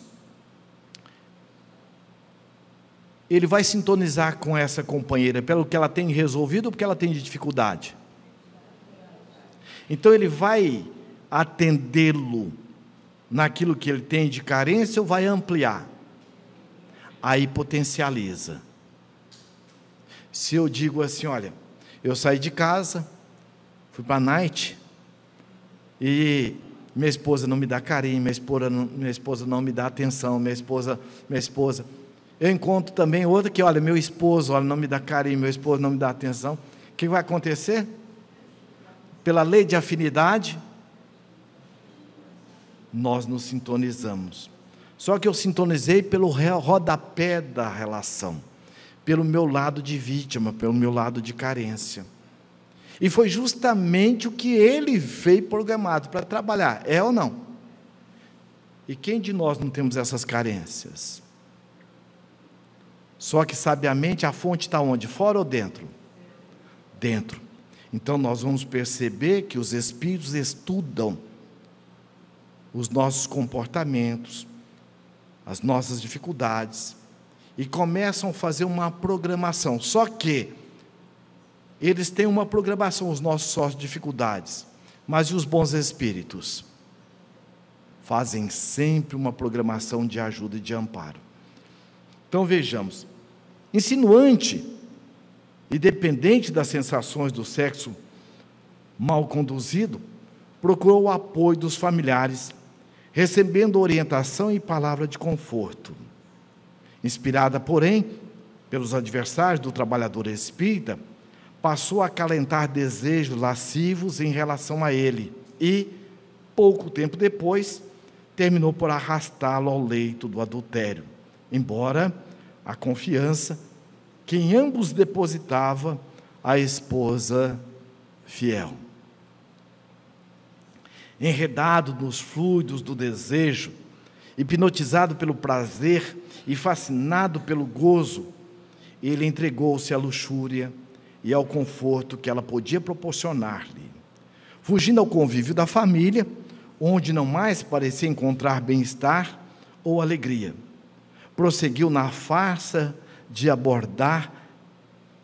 ele vai sintonizar com essa companheira pelo que ela tem resolvido ou porque ela tem de dificuldade? Então ele vai atendê-lo naquilo que ele tem de carência ou vai ampliar? Aí potencializa. Se eu digo assim, olha, eu saí de casa, fui para a night e minha esposa não me dá carinho, minha esposa não, minha esposa não me dá atenção, minha esposa, minha esposa eu encontro também outra que, olha, meu esposo, olha, não me dá carinho, meu esposo não me dá atenção. O que vai acontecer? Pela lei de afinidade, nós nos sintonizamos. Só que eu sintonizei pelo rodapé da relação, pelo meu lado de vítima, pelo meu lado de carência. E foi justamente o que ele veio programado para trabalhar, é ou não? E quem de nós não temos essas carências? Só que sabiamente a fonte está onde? Fora ou dentro? Dentro. Então nós vamos perceber que os espíritos estudam os nossos comportamentos, as nossas dificuldades e começam a fazer uma programação. Só que eles têm uma programação, os nossos sócios dificuldades, mas e os bons espíritos? Fazem sempre uma programação de ajuda e de amparo. Então vejamos, insinuante e dependente das sensações do sexo mal conduzido, procurou o apoio dos familiares, recebendo orientação e palavra de conforto. Inspirada, porém, pelos adversários do trabalhador espírita, passou a acalentar desejos lascivos em relação a ele e, pouco tempo depois, terminou por arrastá-lo ao leito do adultério, embora a confiança que em ambos depositava a esposa fiel. Enredado nos fluidos do desejo, hipnotizado pelo prazer e fascinado pelo gozo, ele entregou-se à luxúria e ao conforto que ela podia proporcionar-lhe. Fugindo ao convívio da família, onde não mais parecia encontrar bem-estar ou alegria prosseguiu na farsa de abordar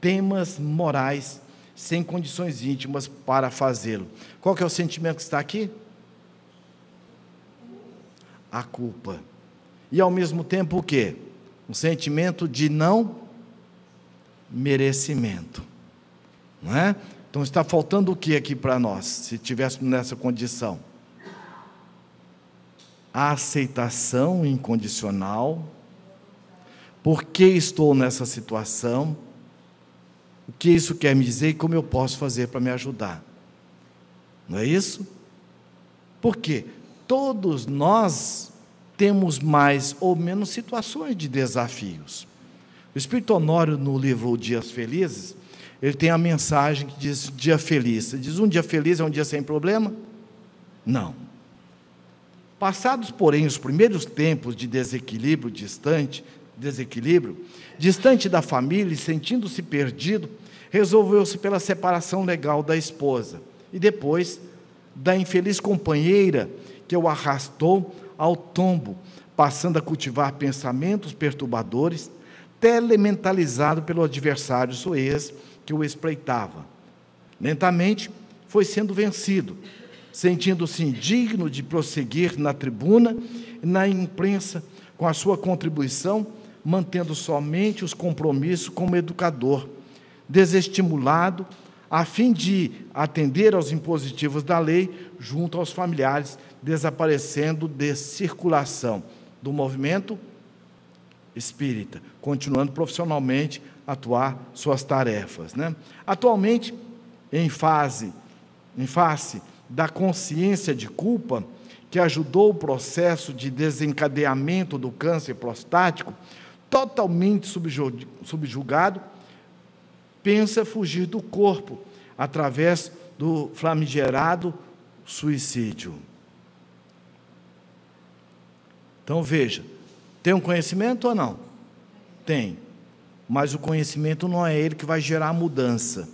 temas morais sem condições íntimas para fazê-lo. Qual que é o sentimento que está aqui? A culpa. E ao mesmo tempo o quê? Um sentimento de não merecimento. Não é? Então está faltando o que aqui para nós, se estivéssemos nessa condição? A aceitação incondicional por que estou nessa situação? O que isso quer me dizer e como eu posso fazer para me ajudar? Não é isso? Porque todos nós temos mais ou menos situações de desafios. O Espírito Honório, no livro Dias Felizes, ele tem a mensagem que diz dia feliz. Ele diz um dia feliz é um dia sem problema? Não. Passados, porém, os primeiros tempos de desequilíbrio distante, desequilíbrio, distante da família e sentindo-se perdido, resolveu-se pela separação legal da esposa e depois da infeliz companheira que o arrastou ao tombo, passando a cultivar pensamentos perturbadores, telementalizado pelo adversário Suez, que o espreitava. Lentamente foi sendo vencido, sentindo-se indigno de prosseguir na tribuna e na imprensa com a sua contribuição, mantendo somente os compromissos como educador, desestimulado a fim de atender aos impositivos da lei junto aos familiares, desaparecendo de circulação do movimento espírita, continuando profissionalmente a atuar suas tarefas. Né? Atualmente, em fase, em face da consciência de culpa, que ajudou o processo de desencadeamento do câncer prostático, totalmente subjugado, pensa fugir do corpo através do flamigerado suicídio. Então veja, tem um conhecimento ou não? Tem. Mas o conhecimento não é ele que vai gerar a mudança.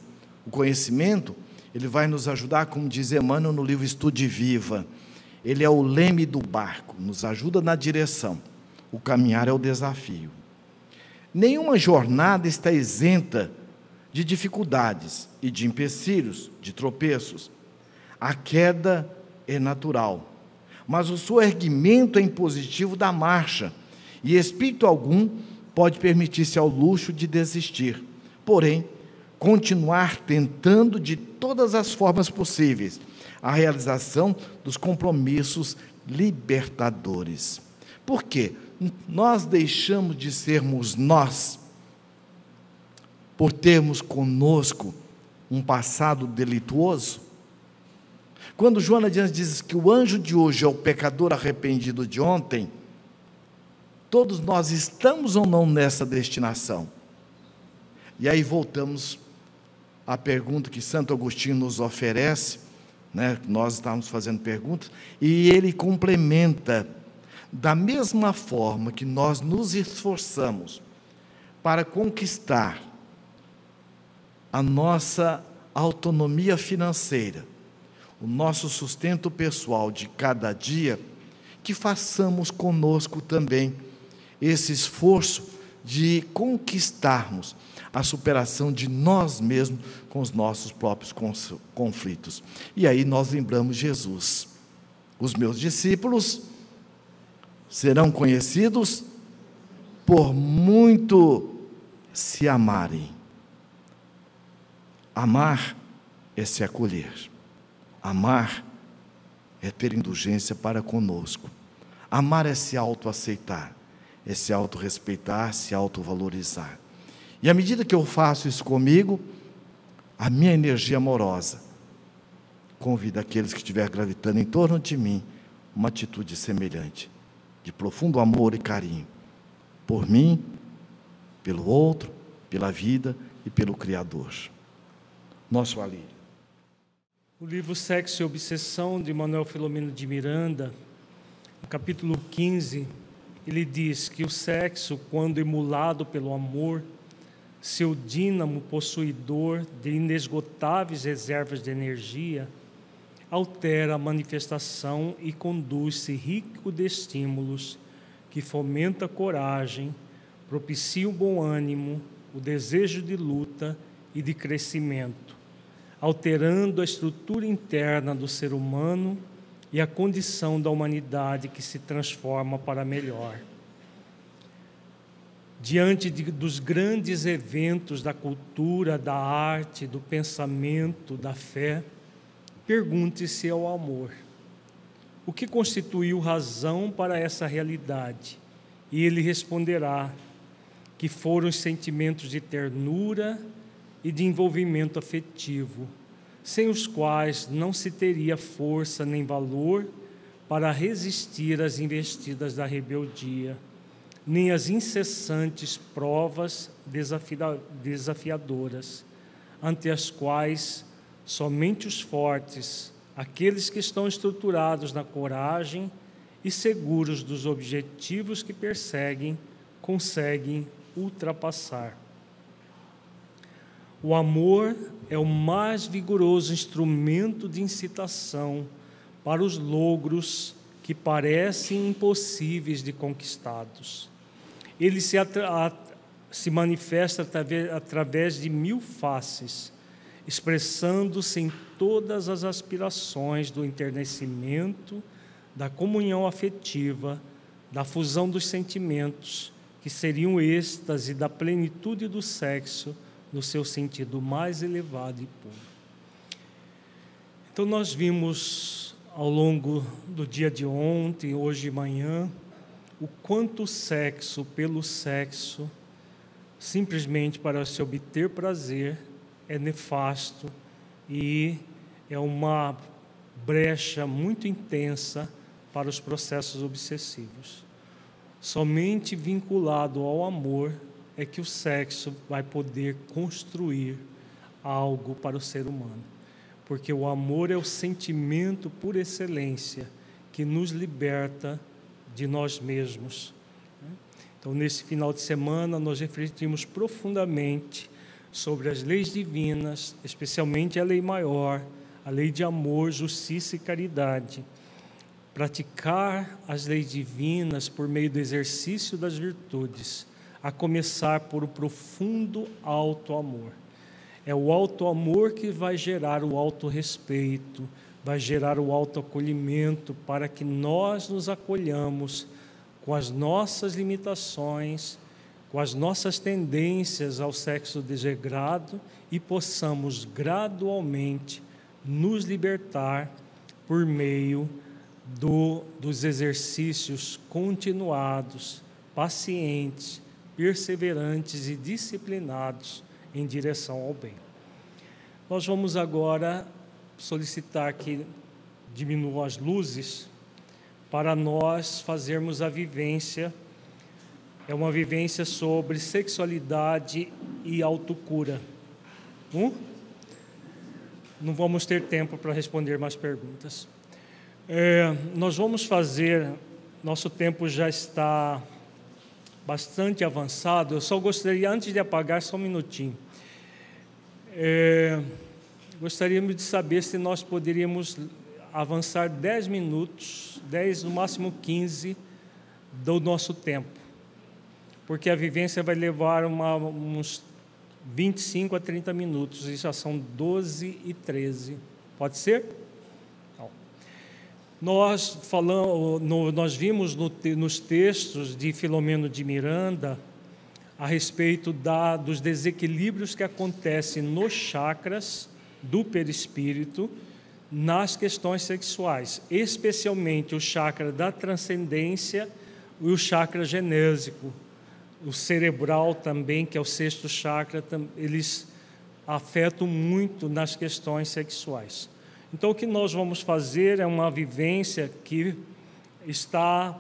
O conhecimento, ele vai nos ajudar, como diz Emmanuel no livro Estude Viva. Ele é o leme do barco, nos ajuda na direção. O caminhar é o desafio. Nenhuma jornada está isenta de dificuldades e de empecilhos, de tropeços. A queda é natural, mas o soerguimento é impositivo da marcha, e espírito algum pode permitir-se ao luxo de desistir. Porém, continuar tentando de todas as formas possíveis a realização dos compromissos libertadores. Por quê? Nós deixamos de sermos nós por termos conosco um passado delituoso? Quando Joana Dias diz que o anjo de hoje é o pecador arrependido de ontem, todos nós estamos ou não nessa destinação? E aí voltamos à pergunta que Santo Agostinho nos oferece, né? nós estávamos fazendo perguntas, e ele complementa, da mesma forma que nós nos esforçamos para conquistar a nossa autonomia financeira, o nosso sustento pessoal de cada dia, que façamos conosco também esse esforço de conquistarmos a superação de nós mesmos com os nossos próprios conflitos. E aí nós lembramos Jesus. Os meus discípulos serão conhecidos por muito se amarem. Amar é se acolher. Amar é ter indulgência para conosco. Amar é se autoaceitar, é se autorrespeitar, se autovalorizar. E à medida que eu faço isso comigo, a minha energia amorosa convida aqueles que estiver gravitando em torno de mim uma atitude semelhante, de profundo amor e carinho, por mim, pelo outro, pela vida e pelo Criador nosso alívio. O livro Sexo e Obsessão, de Manuel Filomeno de Miranda, no capítulo 15, ele diz que o sexo, quando emulado pelo amor, seu dínamo possuidor de inesgotáveis reservas de energia, altera a manifestação e conduz-se rico de estímulos que fomenta a coragem, propicia o bom ânimo, o desejo de luta e de crescimento alterando a estrutura interna do ser humano e a condição da humanidade que se transforma para melhor. Diante de, dos grandes eventos da cultura, da arte, do pensamento, da fé, pergunte-se ao amor: o que constituiu razão para essa realidade? E ele responderá que foram os sentimentos de ternura, e de envolvimento afetivo, sem os quais não se teria força nem valor para resistir às investidas da rebeldia, nem às incessantes provas desafiadoras, ante as quais somente os fortes, aqueles que estão estruturados na coragem e seguros dos objetivos que perseguem, conseguem ultrapassar. O amor é o mais vigoroso instrumento de incitação para os logros que parecem impossíveis de conquistados. Ele se, se manifesta através de mil faces, expressando-se em todas as aspirações do enternecimento, da comunhão afetiva, da fusão dos sentimentos, que seriam êxtase da plenitude do sexo no seu sentido mais elevado e puro. Então, nós vimos ao longo do dia de ontem, hoje de manhã, o quanto o sexo pelo sexo, simplesmente para se obter prazer, é nefasto e é uma brecha muito intensa para os processos obsessivos. Somente vinculado ao amor é que o sexo vai poder construir algo para o ser humano. Porque o amor é o sentimento por excelência que nos liberta de nós mesmos. Então, nesse final de semana, nós refletimos profundamente sobre as leis divinas, especialmente a lei maior, a lei de amor, justiça e caridade. Praticar as leis divinas por meio do exercício das virtudes, a começar por o profundo alto-amor. É o alto-amor que vai gerar o auto-respeito, vai gerar o auto-acolhimento para que nós nos acolhamos com as nossas limitações, com as nossas tendências ao sexo desregrado e possamos gradualmente nos libertar por meio do, dos exercícios continuados, pacientes, perseverantes e disciplinados em direção ao bem. Nós vamos agora solicitar que diminuam as luzes para nós fazermos a vivência é uma vivência sobre sexualidade e autocura. Um? Não vamos ter tempo para responder mais perguntas. É, nós vamos fazer, nosso tempo já está bastante avançado. Eu só gostaria, antes de apagar, só um minutinho. É, gostaríamos de saber se nós poderíamos avançar 10 minutos, 10, no máximo 15, do nosso tempo porque a vivência vai levar uma, uns 25 a 30 minutos, e já são 12 e 13. Pode ser? Não. Nós falamos, no, nós vimos no, nos textos de Filomeno de Miranda a respeito da, dos desequilíbrios que acontecem nos chakras do perispírito nas questões sexuais, especialmente o chakra da transcendência e o chakra genésico, o cerebral também, que é o sexto chakra, eles afetam muito nas questões sexuais. Então, o que nós vamos fazer é uma vivência que está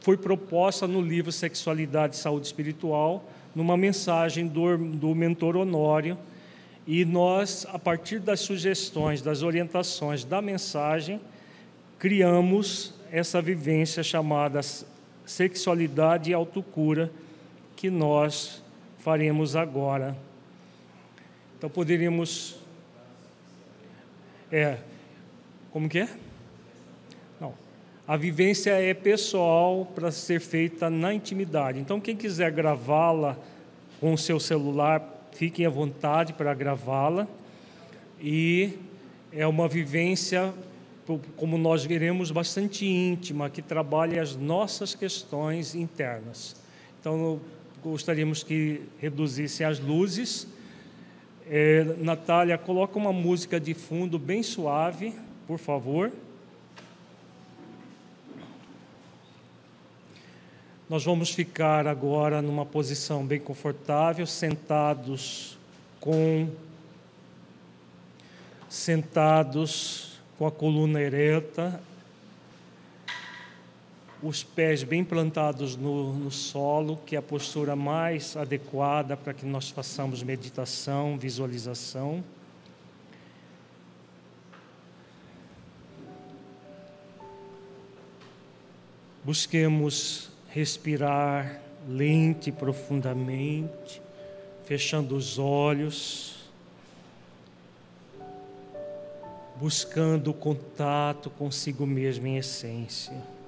foi proposta no livro Sexualidade e Saúde Espiritual, numa mensagem do, do mentor Honório, e nós, a partir das sugestões, das orientações da mensagem, criamos essa vivência chamada sexualidade e autocura, que nós faremos agora. Então poderíamos. É. Como que é? Não. A vivência é pessoal para ser feita na intimidade. Então, quem quiser gravá-la com o seu celular, fiquem à vontade para gravá-la. E é uma vivência, como nós veremos, bastante íntima, que trabalha as nossas questões internas. Então, gostaríamos que reduzisse as luzes. É, Natália, coloca uma música de fundo bem suave, por favor. Nós vamos ficar agora numa posição bem confortável, sentados com sentados com a coluna ereta, os pés bem plantados no, no, solo, que é a postura mais adequada para que nós façamos meditação, visualização. Busquemos respirar lente e profundamente, fechando os olhos, buscando o contato consigo mesmo em essência.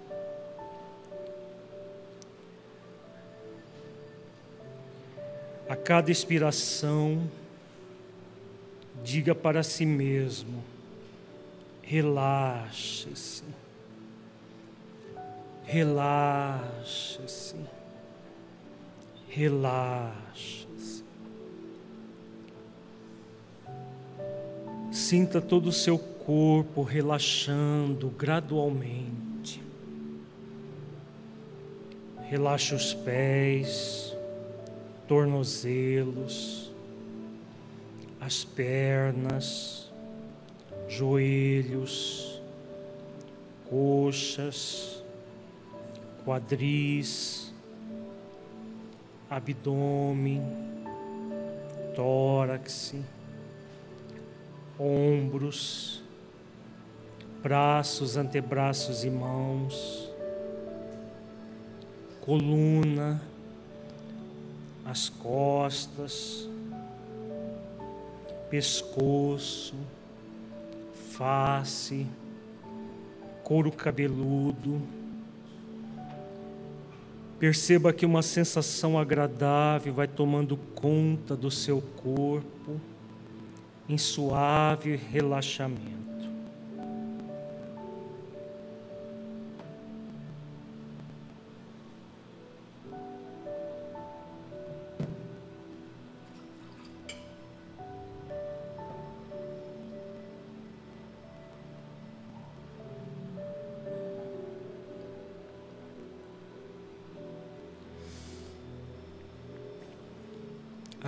Cada expiração, diga para si mesmo: relaxe-se, relaxe-se, relaxe-se. Sinta todo o seu corpo relaxando gradualmente. Relaxe os pés, tornozelos, as pernas, joelhos, coxas, quadris, abdômen, tórax, ombros, braços, antebraços e mãos, coluna, as costas, pescoço, face, couro cabeludo. Perceba que uma sensação agradável vai tomando conta do seu corpo em suave relaxamento.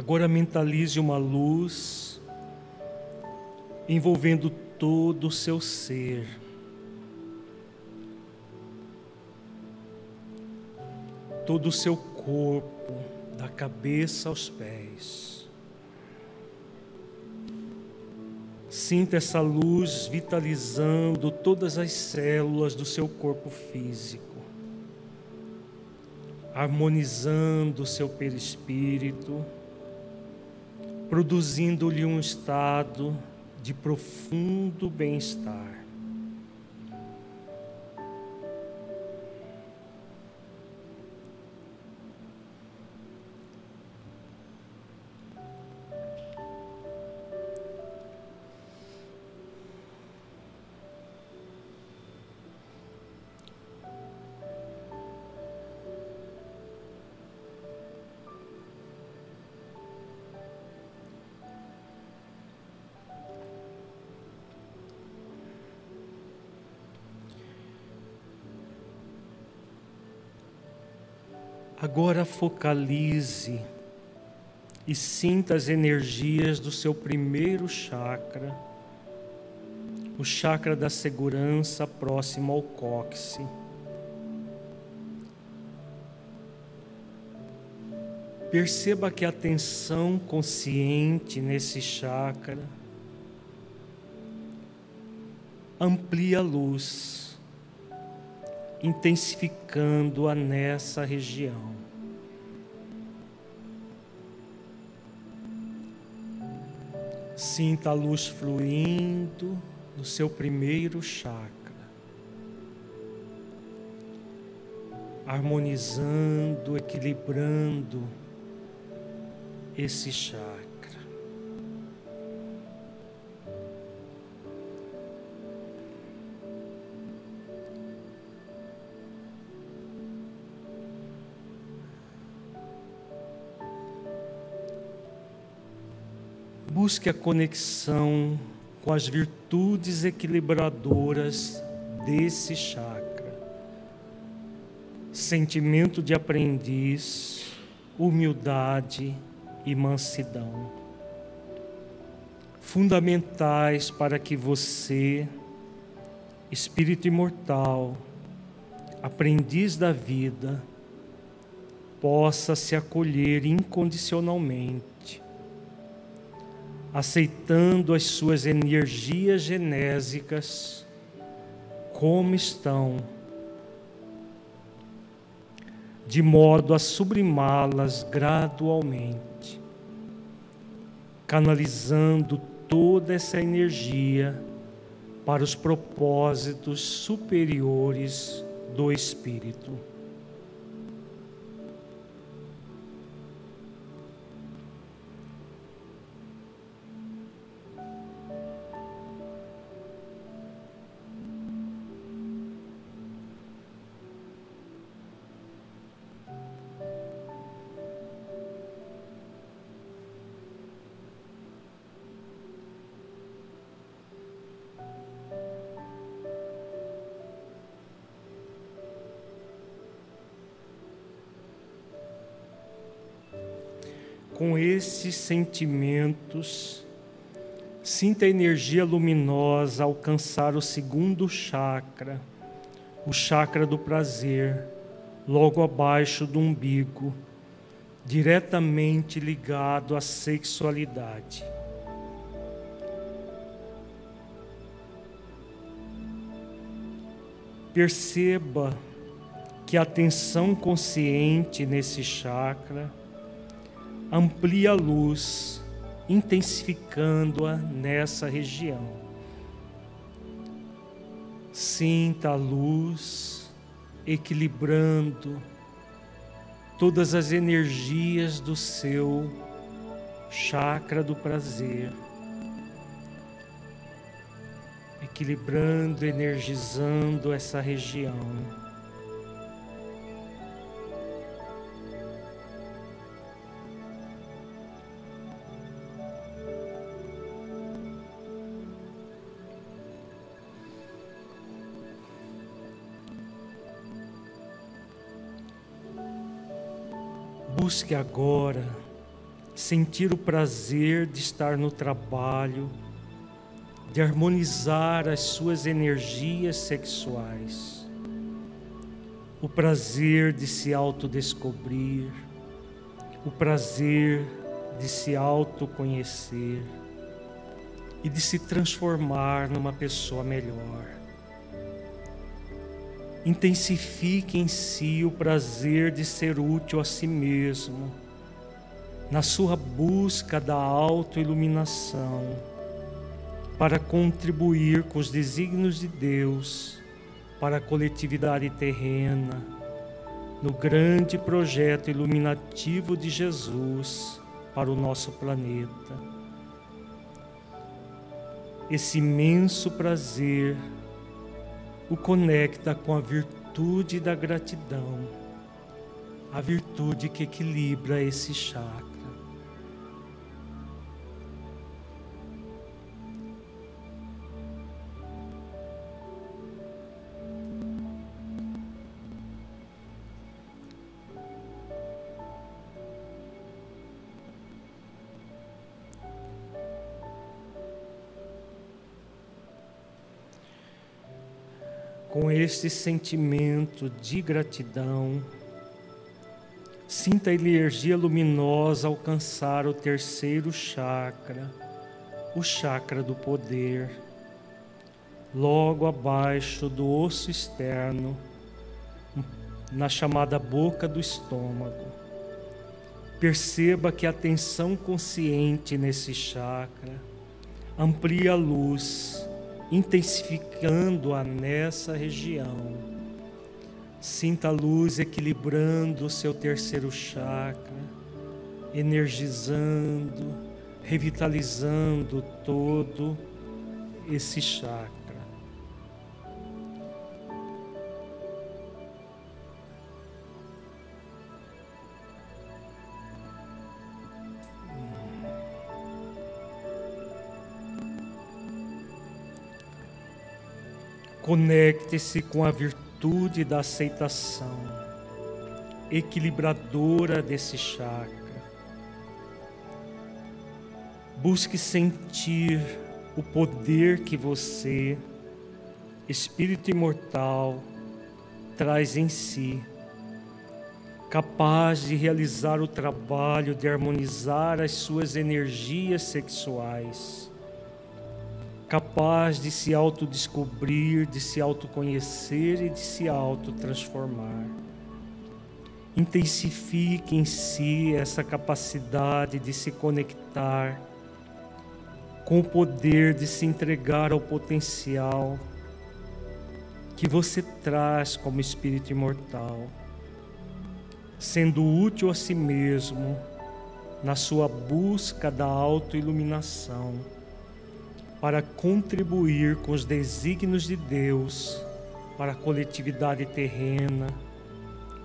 Agora mentalize uma luz envolvendo todo o seu ser. Todo o seu corpo, da cabeça aos pés. Sinta essa luz vitalizando todas as células do seu corpo físico, harmonizando o seu perispírito produzindo-lhe um estado de profundo bem-estar. Agora focalize e sinta as energias do seu primeiro chakra, o chakra da segurança próximo ao cóccix. Perceba que a atenção consciente nesse chakra amplia a luz intensificando-a nessa região. Sinta a luz fluindo no seu primeiro chakra, harmonizando, equilibrando esse chakra. Busque a conexão com as virtudes equilibradoras desse chakra. Sentimento de aprendiz, humildade e mansidão. Fundamentais para que você, espírito imortal, aprendiz da vida, possa se acolher incondicionalmente aceitando as suas energias genésicas como estão, de modo a sublimá-las gradualmente, canalizando toda essa energia para os propósitos superiores do Espírito. Sentimentos, sinta a energia luminosa alcançar o segundo chakra, o chakra do prazer, logo abaixo do umbigo, diretamente ligado à sexualidade. Perceba que a atenção consciente nesse chakra amplia a luz, intensificando-a nessa região. Sinta a luz equilibrando todas as energias do seu chakra do prazer, equilibrando, energizando essa região. Busque agora sentir o prazer de estar no trabalho, de harmonizar as suas energias sexuais, o prazer de se autodescobrir, o prazer de se autoconhecer e de se transformar numa pessoa melhor intensifique em si o prazer de ser útil a si mesmo, na sua busca da autoiluminação, para contribuir com os desígnios de Deus para a coletividade terrena, no grande projeto iluminativo de Jesus para o nosso planeta. Esse imenso prazer o conecta com a virtude da gratidão, a virtude que equilibra esse chakra. Este sentimento de gratidão, sinta a energia luminosa alcançar o terceiro chakra, o chakra do poder, logo abaixo do osso externo, na chamada boca do estômago. Perceba que a atenção consciente nesse chakra amplia a luz intensificando-a nessa região. Sinta a luz equilibrando o seu terceiro chakra, energizando, revitalizando todo esse chakra. Conecte-se com a virtude da aceitação, equilibradora desse chakra. Busque sentir o poder que você, espírito imortal, traz em si, capaz de realizar o trabalho de harmonizar as suas energias sexuais capaz de se autodescobrir, de se autoconhecer e de se autotransformar. Intensifique em si essa capacidade de se conectar com o poder de se entregar ao potencial que você traz como espírito imortal, sendo útil a si mesmo na sua busca da autoiluminação para contribuir com os desígnios de Deus para a coletividade terrena,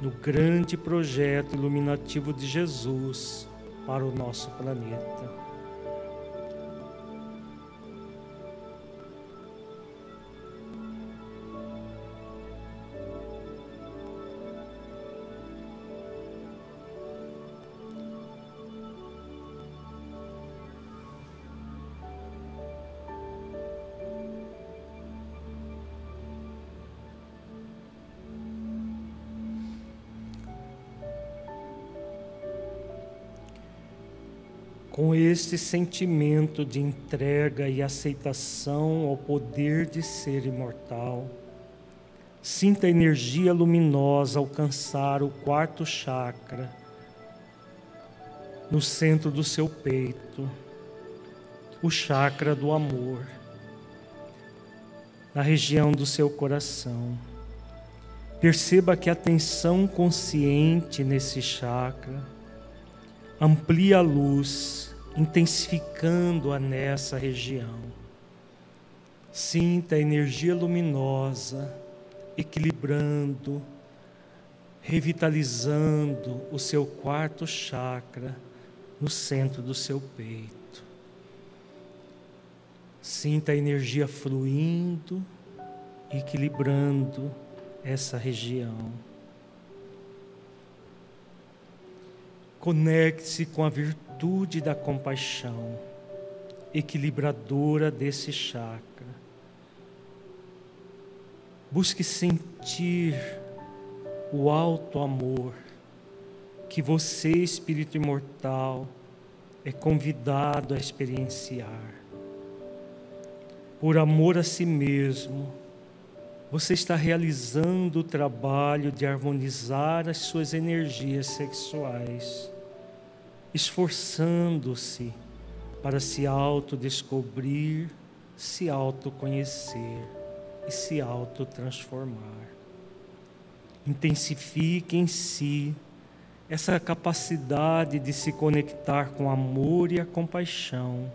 no grande projeto iluminativo de Jesus para o nosso planeta. Com este sentimento de entrega e aceitação ao poder de ser imortal, sinta a energia luminosa alcançar o quarto chakra no centro do seu peito, o chakra do amor, na região do seu coração. Perceba que a tensão consciente nesse chakra amplia a luz, intensificando-a nessa região. Sinta a energia luminosa equilibrando, revitalizando o seu quarto chakra no centro do seu peito. Sinta a energia fluindo, equilibrando essa região. Conecte-se com a virtude da compaixão, equilibradora desse chakra. Busque sentir o alto amor que você, espírito imortal, é convidado a experienciar. Por amor a si mesmo, você está realizando o trabalho de harmonizar as suas energias sexuais, esforçando-se para se autodescobrir, se autoconhecer e se autotransformar. Intensifique em si essa capacidade de se conectar com amor e a compaixão,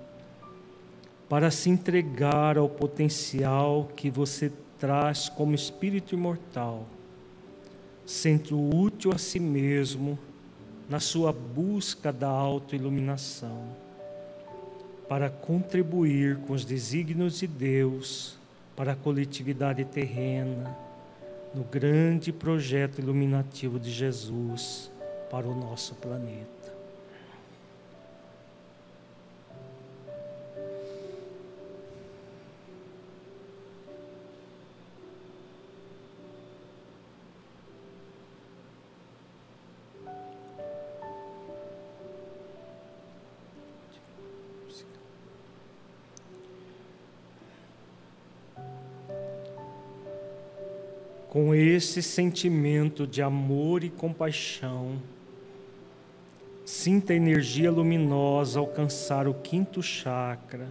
para se entregar ao potencial que você traz como espírito imortal, sendo útil a si mesmo na sua busca da autoiluminação, para contribuir com os desígnios de Deus para a coletividade terrena, no grande projeto iluminativo de Jesus para o nosso planeta. Com esse sentimento de amor e compaixão, sinta a energia luminosa alcançar o quinto chakra,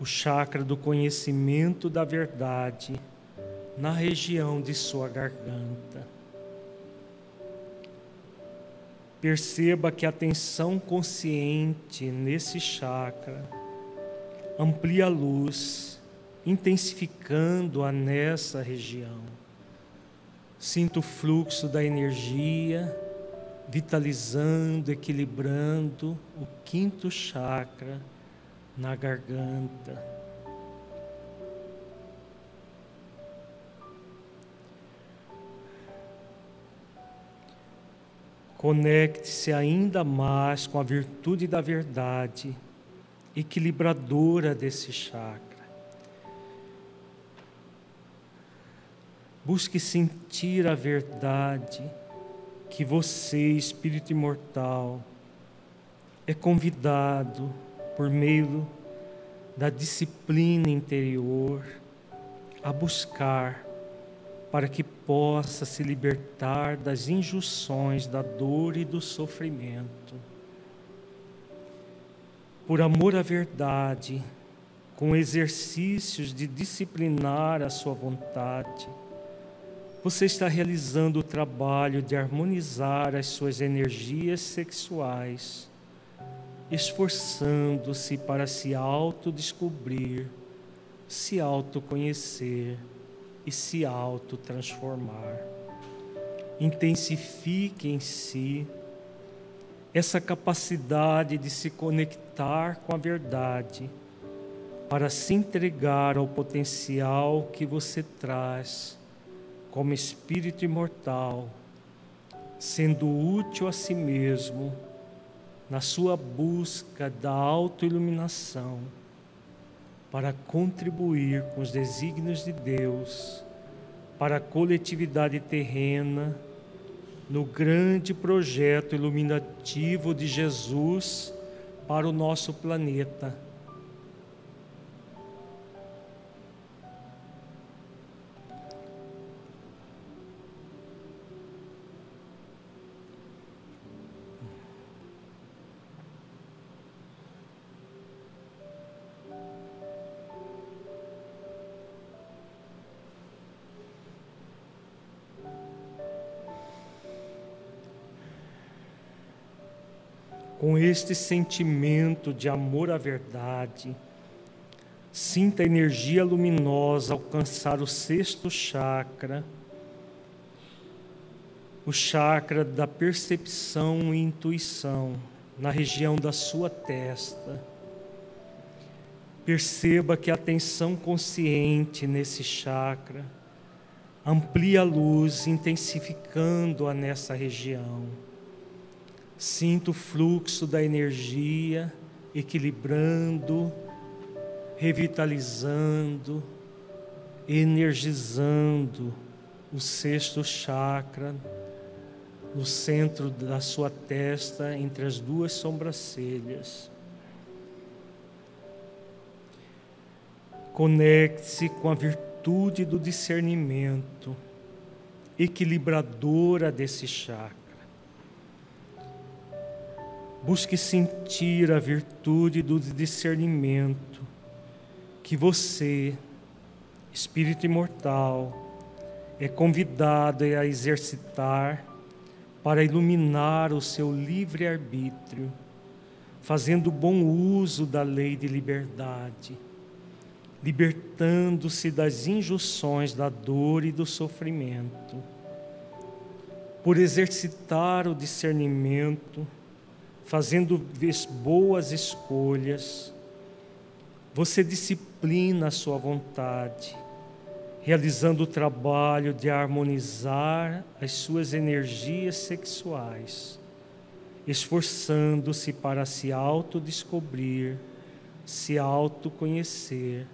o chakra do conhecimento da verdade, na região de sua garganta. Perceba que a atenção consciente nesse chakra amplia a luz intensificando-a nessa região. Sinto o fluxo da energia, vitalizando, equilibrando o quinto chakra na garganta. Conecte-se ainda mais com a virtude da verdade, equilibradora desse chakra. Busque sentir a verdade que você, espírito imortal, é convidado por meio da disciplina interior a buscar para que possa se libertar das injunções da dor e do sofrimento. Por amor à verdade, com exercícios de disciplinar a sua vontade, você está realizando o trabalho de harmonizar as suas energias sexuais, esforçando-se para se autodescobrir, se autoconhecer e se autotransformar. Intensifique em si essa capacidade de se conectar com a verdade, para se entregar ao potencial que você traz como espírito imortal, sendo útil a si mesmo na sua busca da autoiluminação para contribuir com os desígnios de Deus para a coletividade terrena no grande projeto iluminativo de Jesus para o nosso planeta. Com este sentimento de amor à verdade, sinta a energia luminosa alcançar o sexto chakra, o chakra da percepção e intuição, na região da sua testa. Perceba que a atenção consciente nesse chakra amplia a luz, intensificando-a nessa região Sinto o fluxo da energia equilibrando, revitalizando, energizando o sexto chakra no centro da sua testa, entre as duas sobrancelhas. Conecte-se com a virtude do discernimento, equilibradora desse chakra. Busque sentir a virtude do discernimento que você, espírito imortal, é convidado a exercitar para iluminar o seu livre-arbítrio, fazendo bom uso da lei de liberdade, libertando-se das injunções da dor e do sofrimento. Por exercitar o discernimento, fazendo boas escolhas, você disciplina a sua vontade, realizando o trabalho de harmonizar as suas energias sexuais, esforçando-se para se autodescobrir, se autoconhecer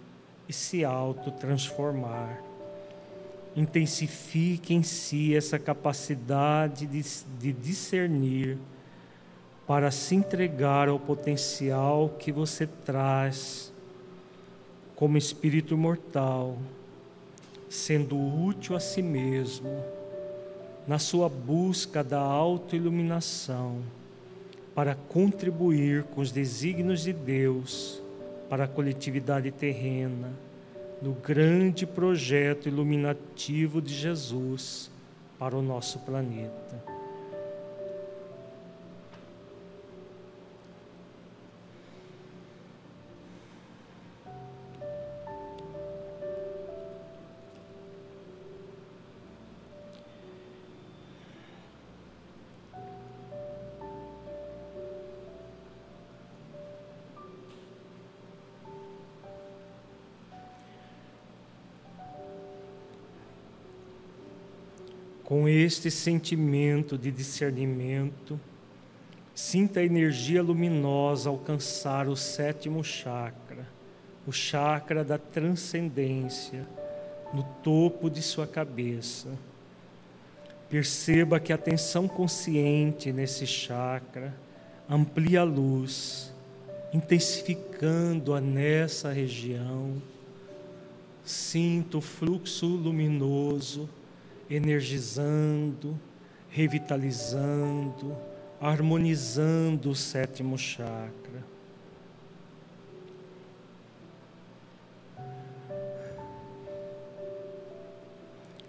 e se autotransformar. Intensifique em si essa capacidade de, de discernir para se entregar ao potencial que você traz como espírito mortal, sendo útil a si mesmo na sua busca da autoiluminação para contribuir com os desígnios de Deus para a coletividade terrena no grande projeto iluminativo de Jesus para o nosso planeta. Com este sentimento de discernimento, sinta a energia luminosa alcançar o sétimo chakra, o chakra da transcendência, no topo de sua cabeça. Perceba que a atenção consciente nesse chakra amplia a luz, intensificando-a nessa região. Sinta o fluxo luminoso energizando, revitalizando, harmonizando o sétimo chakra.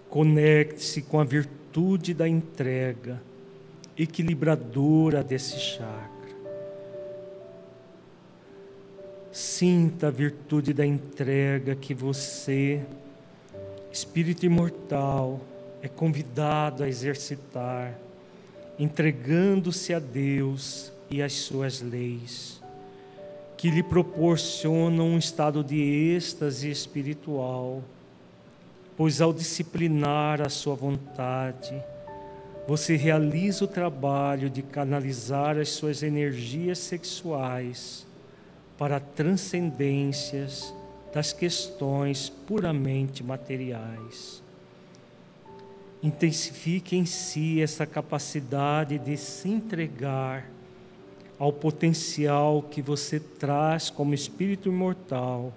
Conecte-se com a virtude da entrega, equilibradora desse chakra. Sinta a virtude da entrega que você, espírito imortal, é convidado a exercitar, entregando-se a Deus e às suas leis, que lhe proporcionam um estado de êxtase espiritual, pois ao disciplinar a sua vontade, você realiza o trabalho de canalizar as suas energias sexuais para transcendências das questões puramente materiais intensifique em si essa capacidade de se entregar ao potencial que você traz como espírito imortal,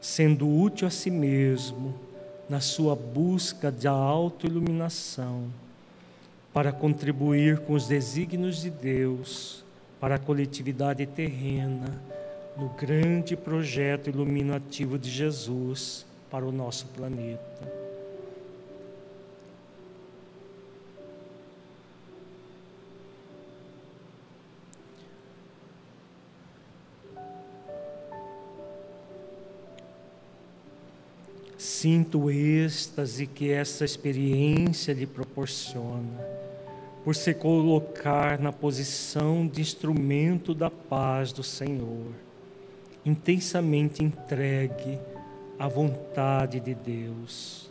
sendo útil a si mesmo na sua busca da autoiluminação, para contribuir com os desígnios de Deus para a coletividade terrena no grande projeto iluminativo de Jesus para o nosso planeta. Sinto o êxtase que essa experiência lhe proporciona, por se colocar na posição de instrumento da paz do Senhor, intensamente entregue à vontade de Deus.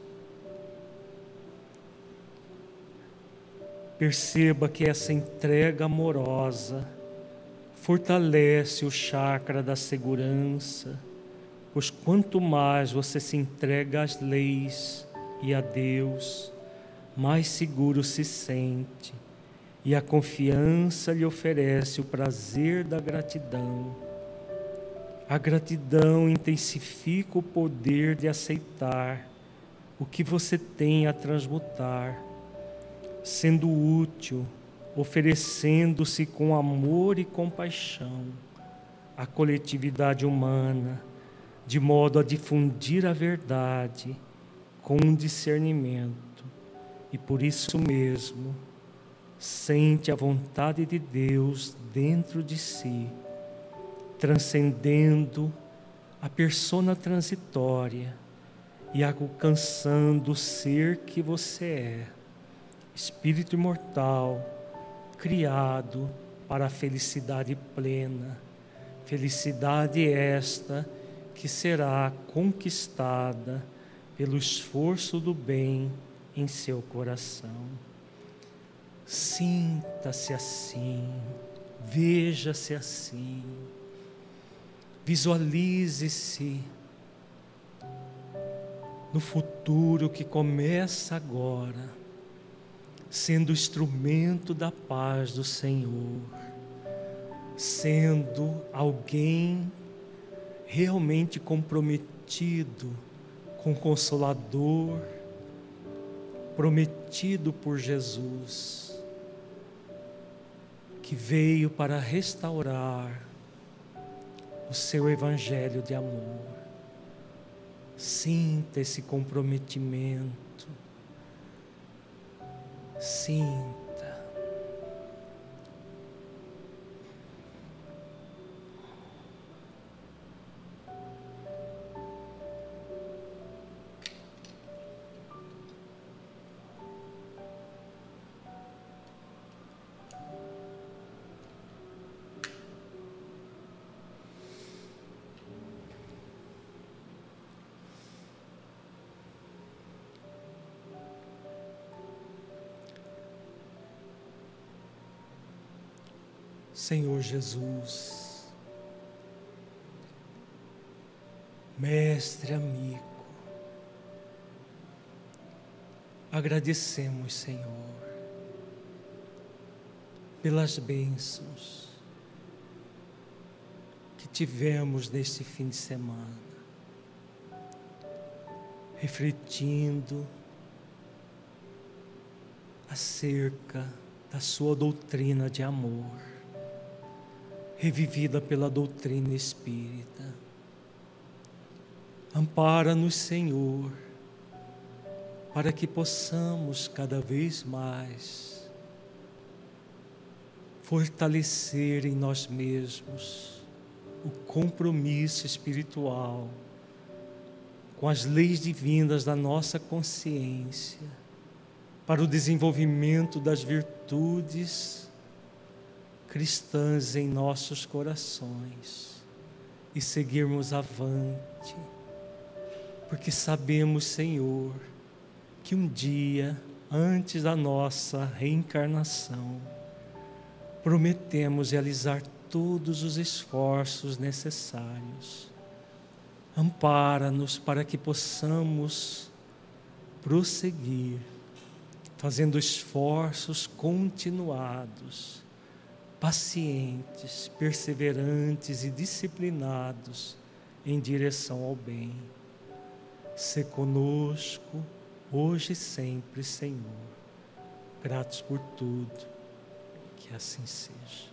Perceba que essa entrega amorosa fortalece o chakra da segurança Pois quanto mais você se entrega às leis e a Deus, mais seguro se sente, e a confiança lhe oferece o prazer da gratidão. A gratidão intensifica o poder de aceitar o que você tem a transmutar, sendo útil, oferecendo-se com amor e compaixão à coletividade humana de modo a difundir a verdade com discernimento, e por isso mesmo sente a vontade de Deus dentro de si, transcendendo a persona transitória e alcançando o ser que você é, espírito imortal, criado para a felicidade plena, felicidade esta que será conquistada pelo esforço do bem em seu coração. Sinta-se assim, veja-se assim, visualize-se no futuro que começa agora, sendo instrumento da paz do Senhor, sendo alguém realmente comprometido com o Consolador, prometido por Jesus, que veio para restaurar o seu evangelho de amor. Sinta esse comprometimento. Sinta. Senhor Jesus, Mestre amigo, agradecemos, Senhor, pelas bênçãos que tivemos neste fim de semana, refletindo acerca da Sua doutrina de amor revivida pela doutrina espírita. Ampara-nos, Senhor, para que possamos cada vez mais fortalecer em nós mesmos o compromisso espiritual com as leis divinas da nossa consciência para o desenvolvimento das virtudes cristãs em nossos corações e seguirmos avante, porque sabemos, Senhor, que um dia, antes da nossa reencarnação, prometemos realizar todos os esforços necessários. Ampara-nos para que possamos prosseguir, fazendo esforços continuados pacientes, perseverantes e disciplinados em direção ao bem. Se conosco, hoje e sempre, Senhor. Gratos por tudo, que assim seja.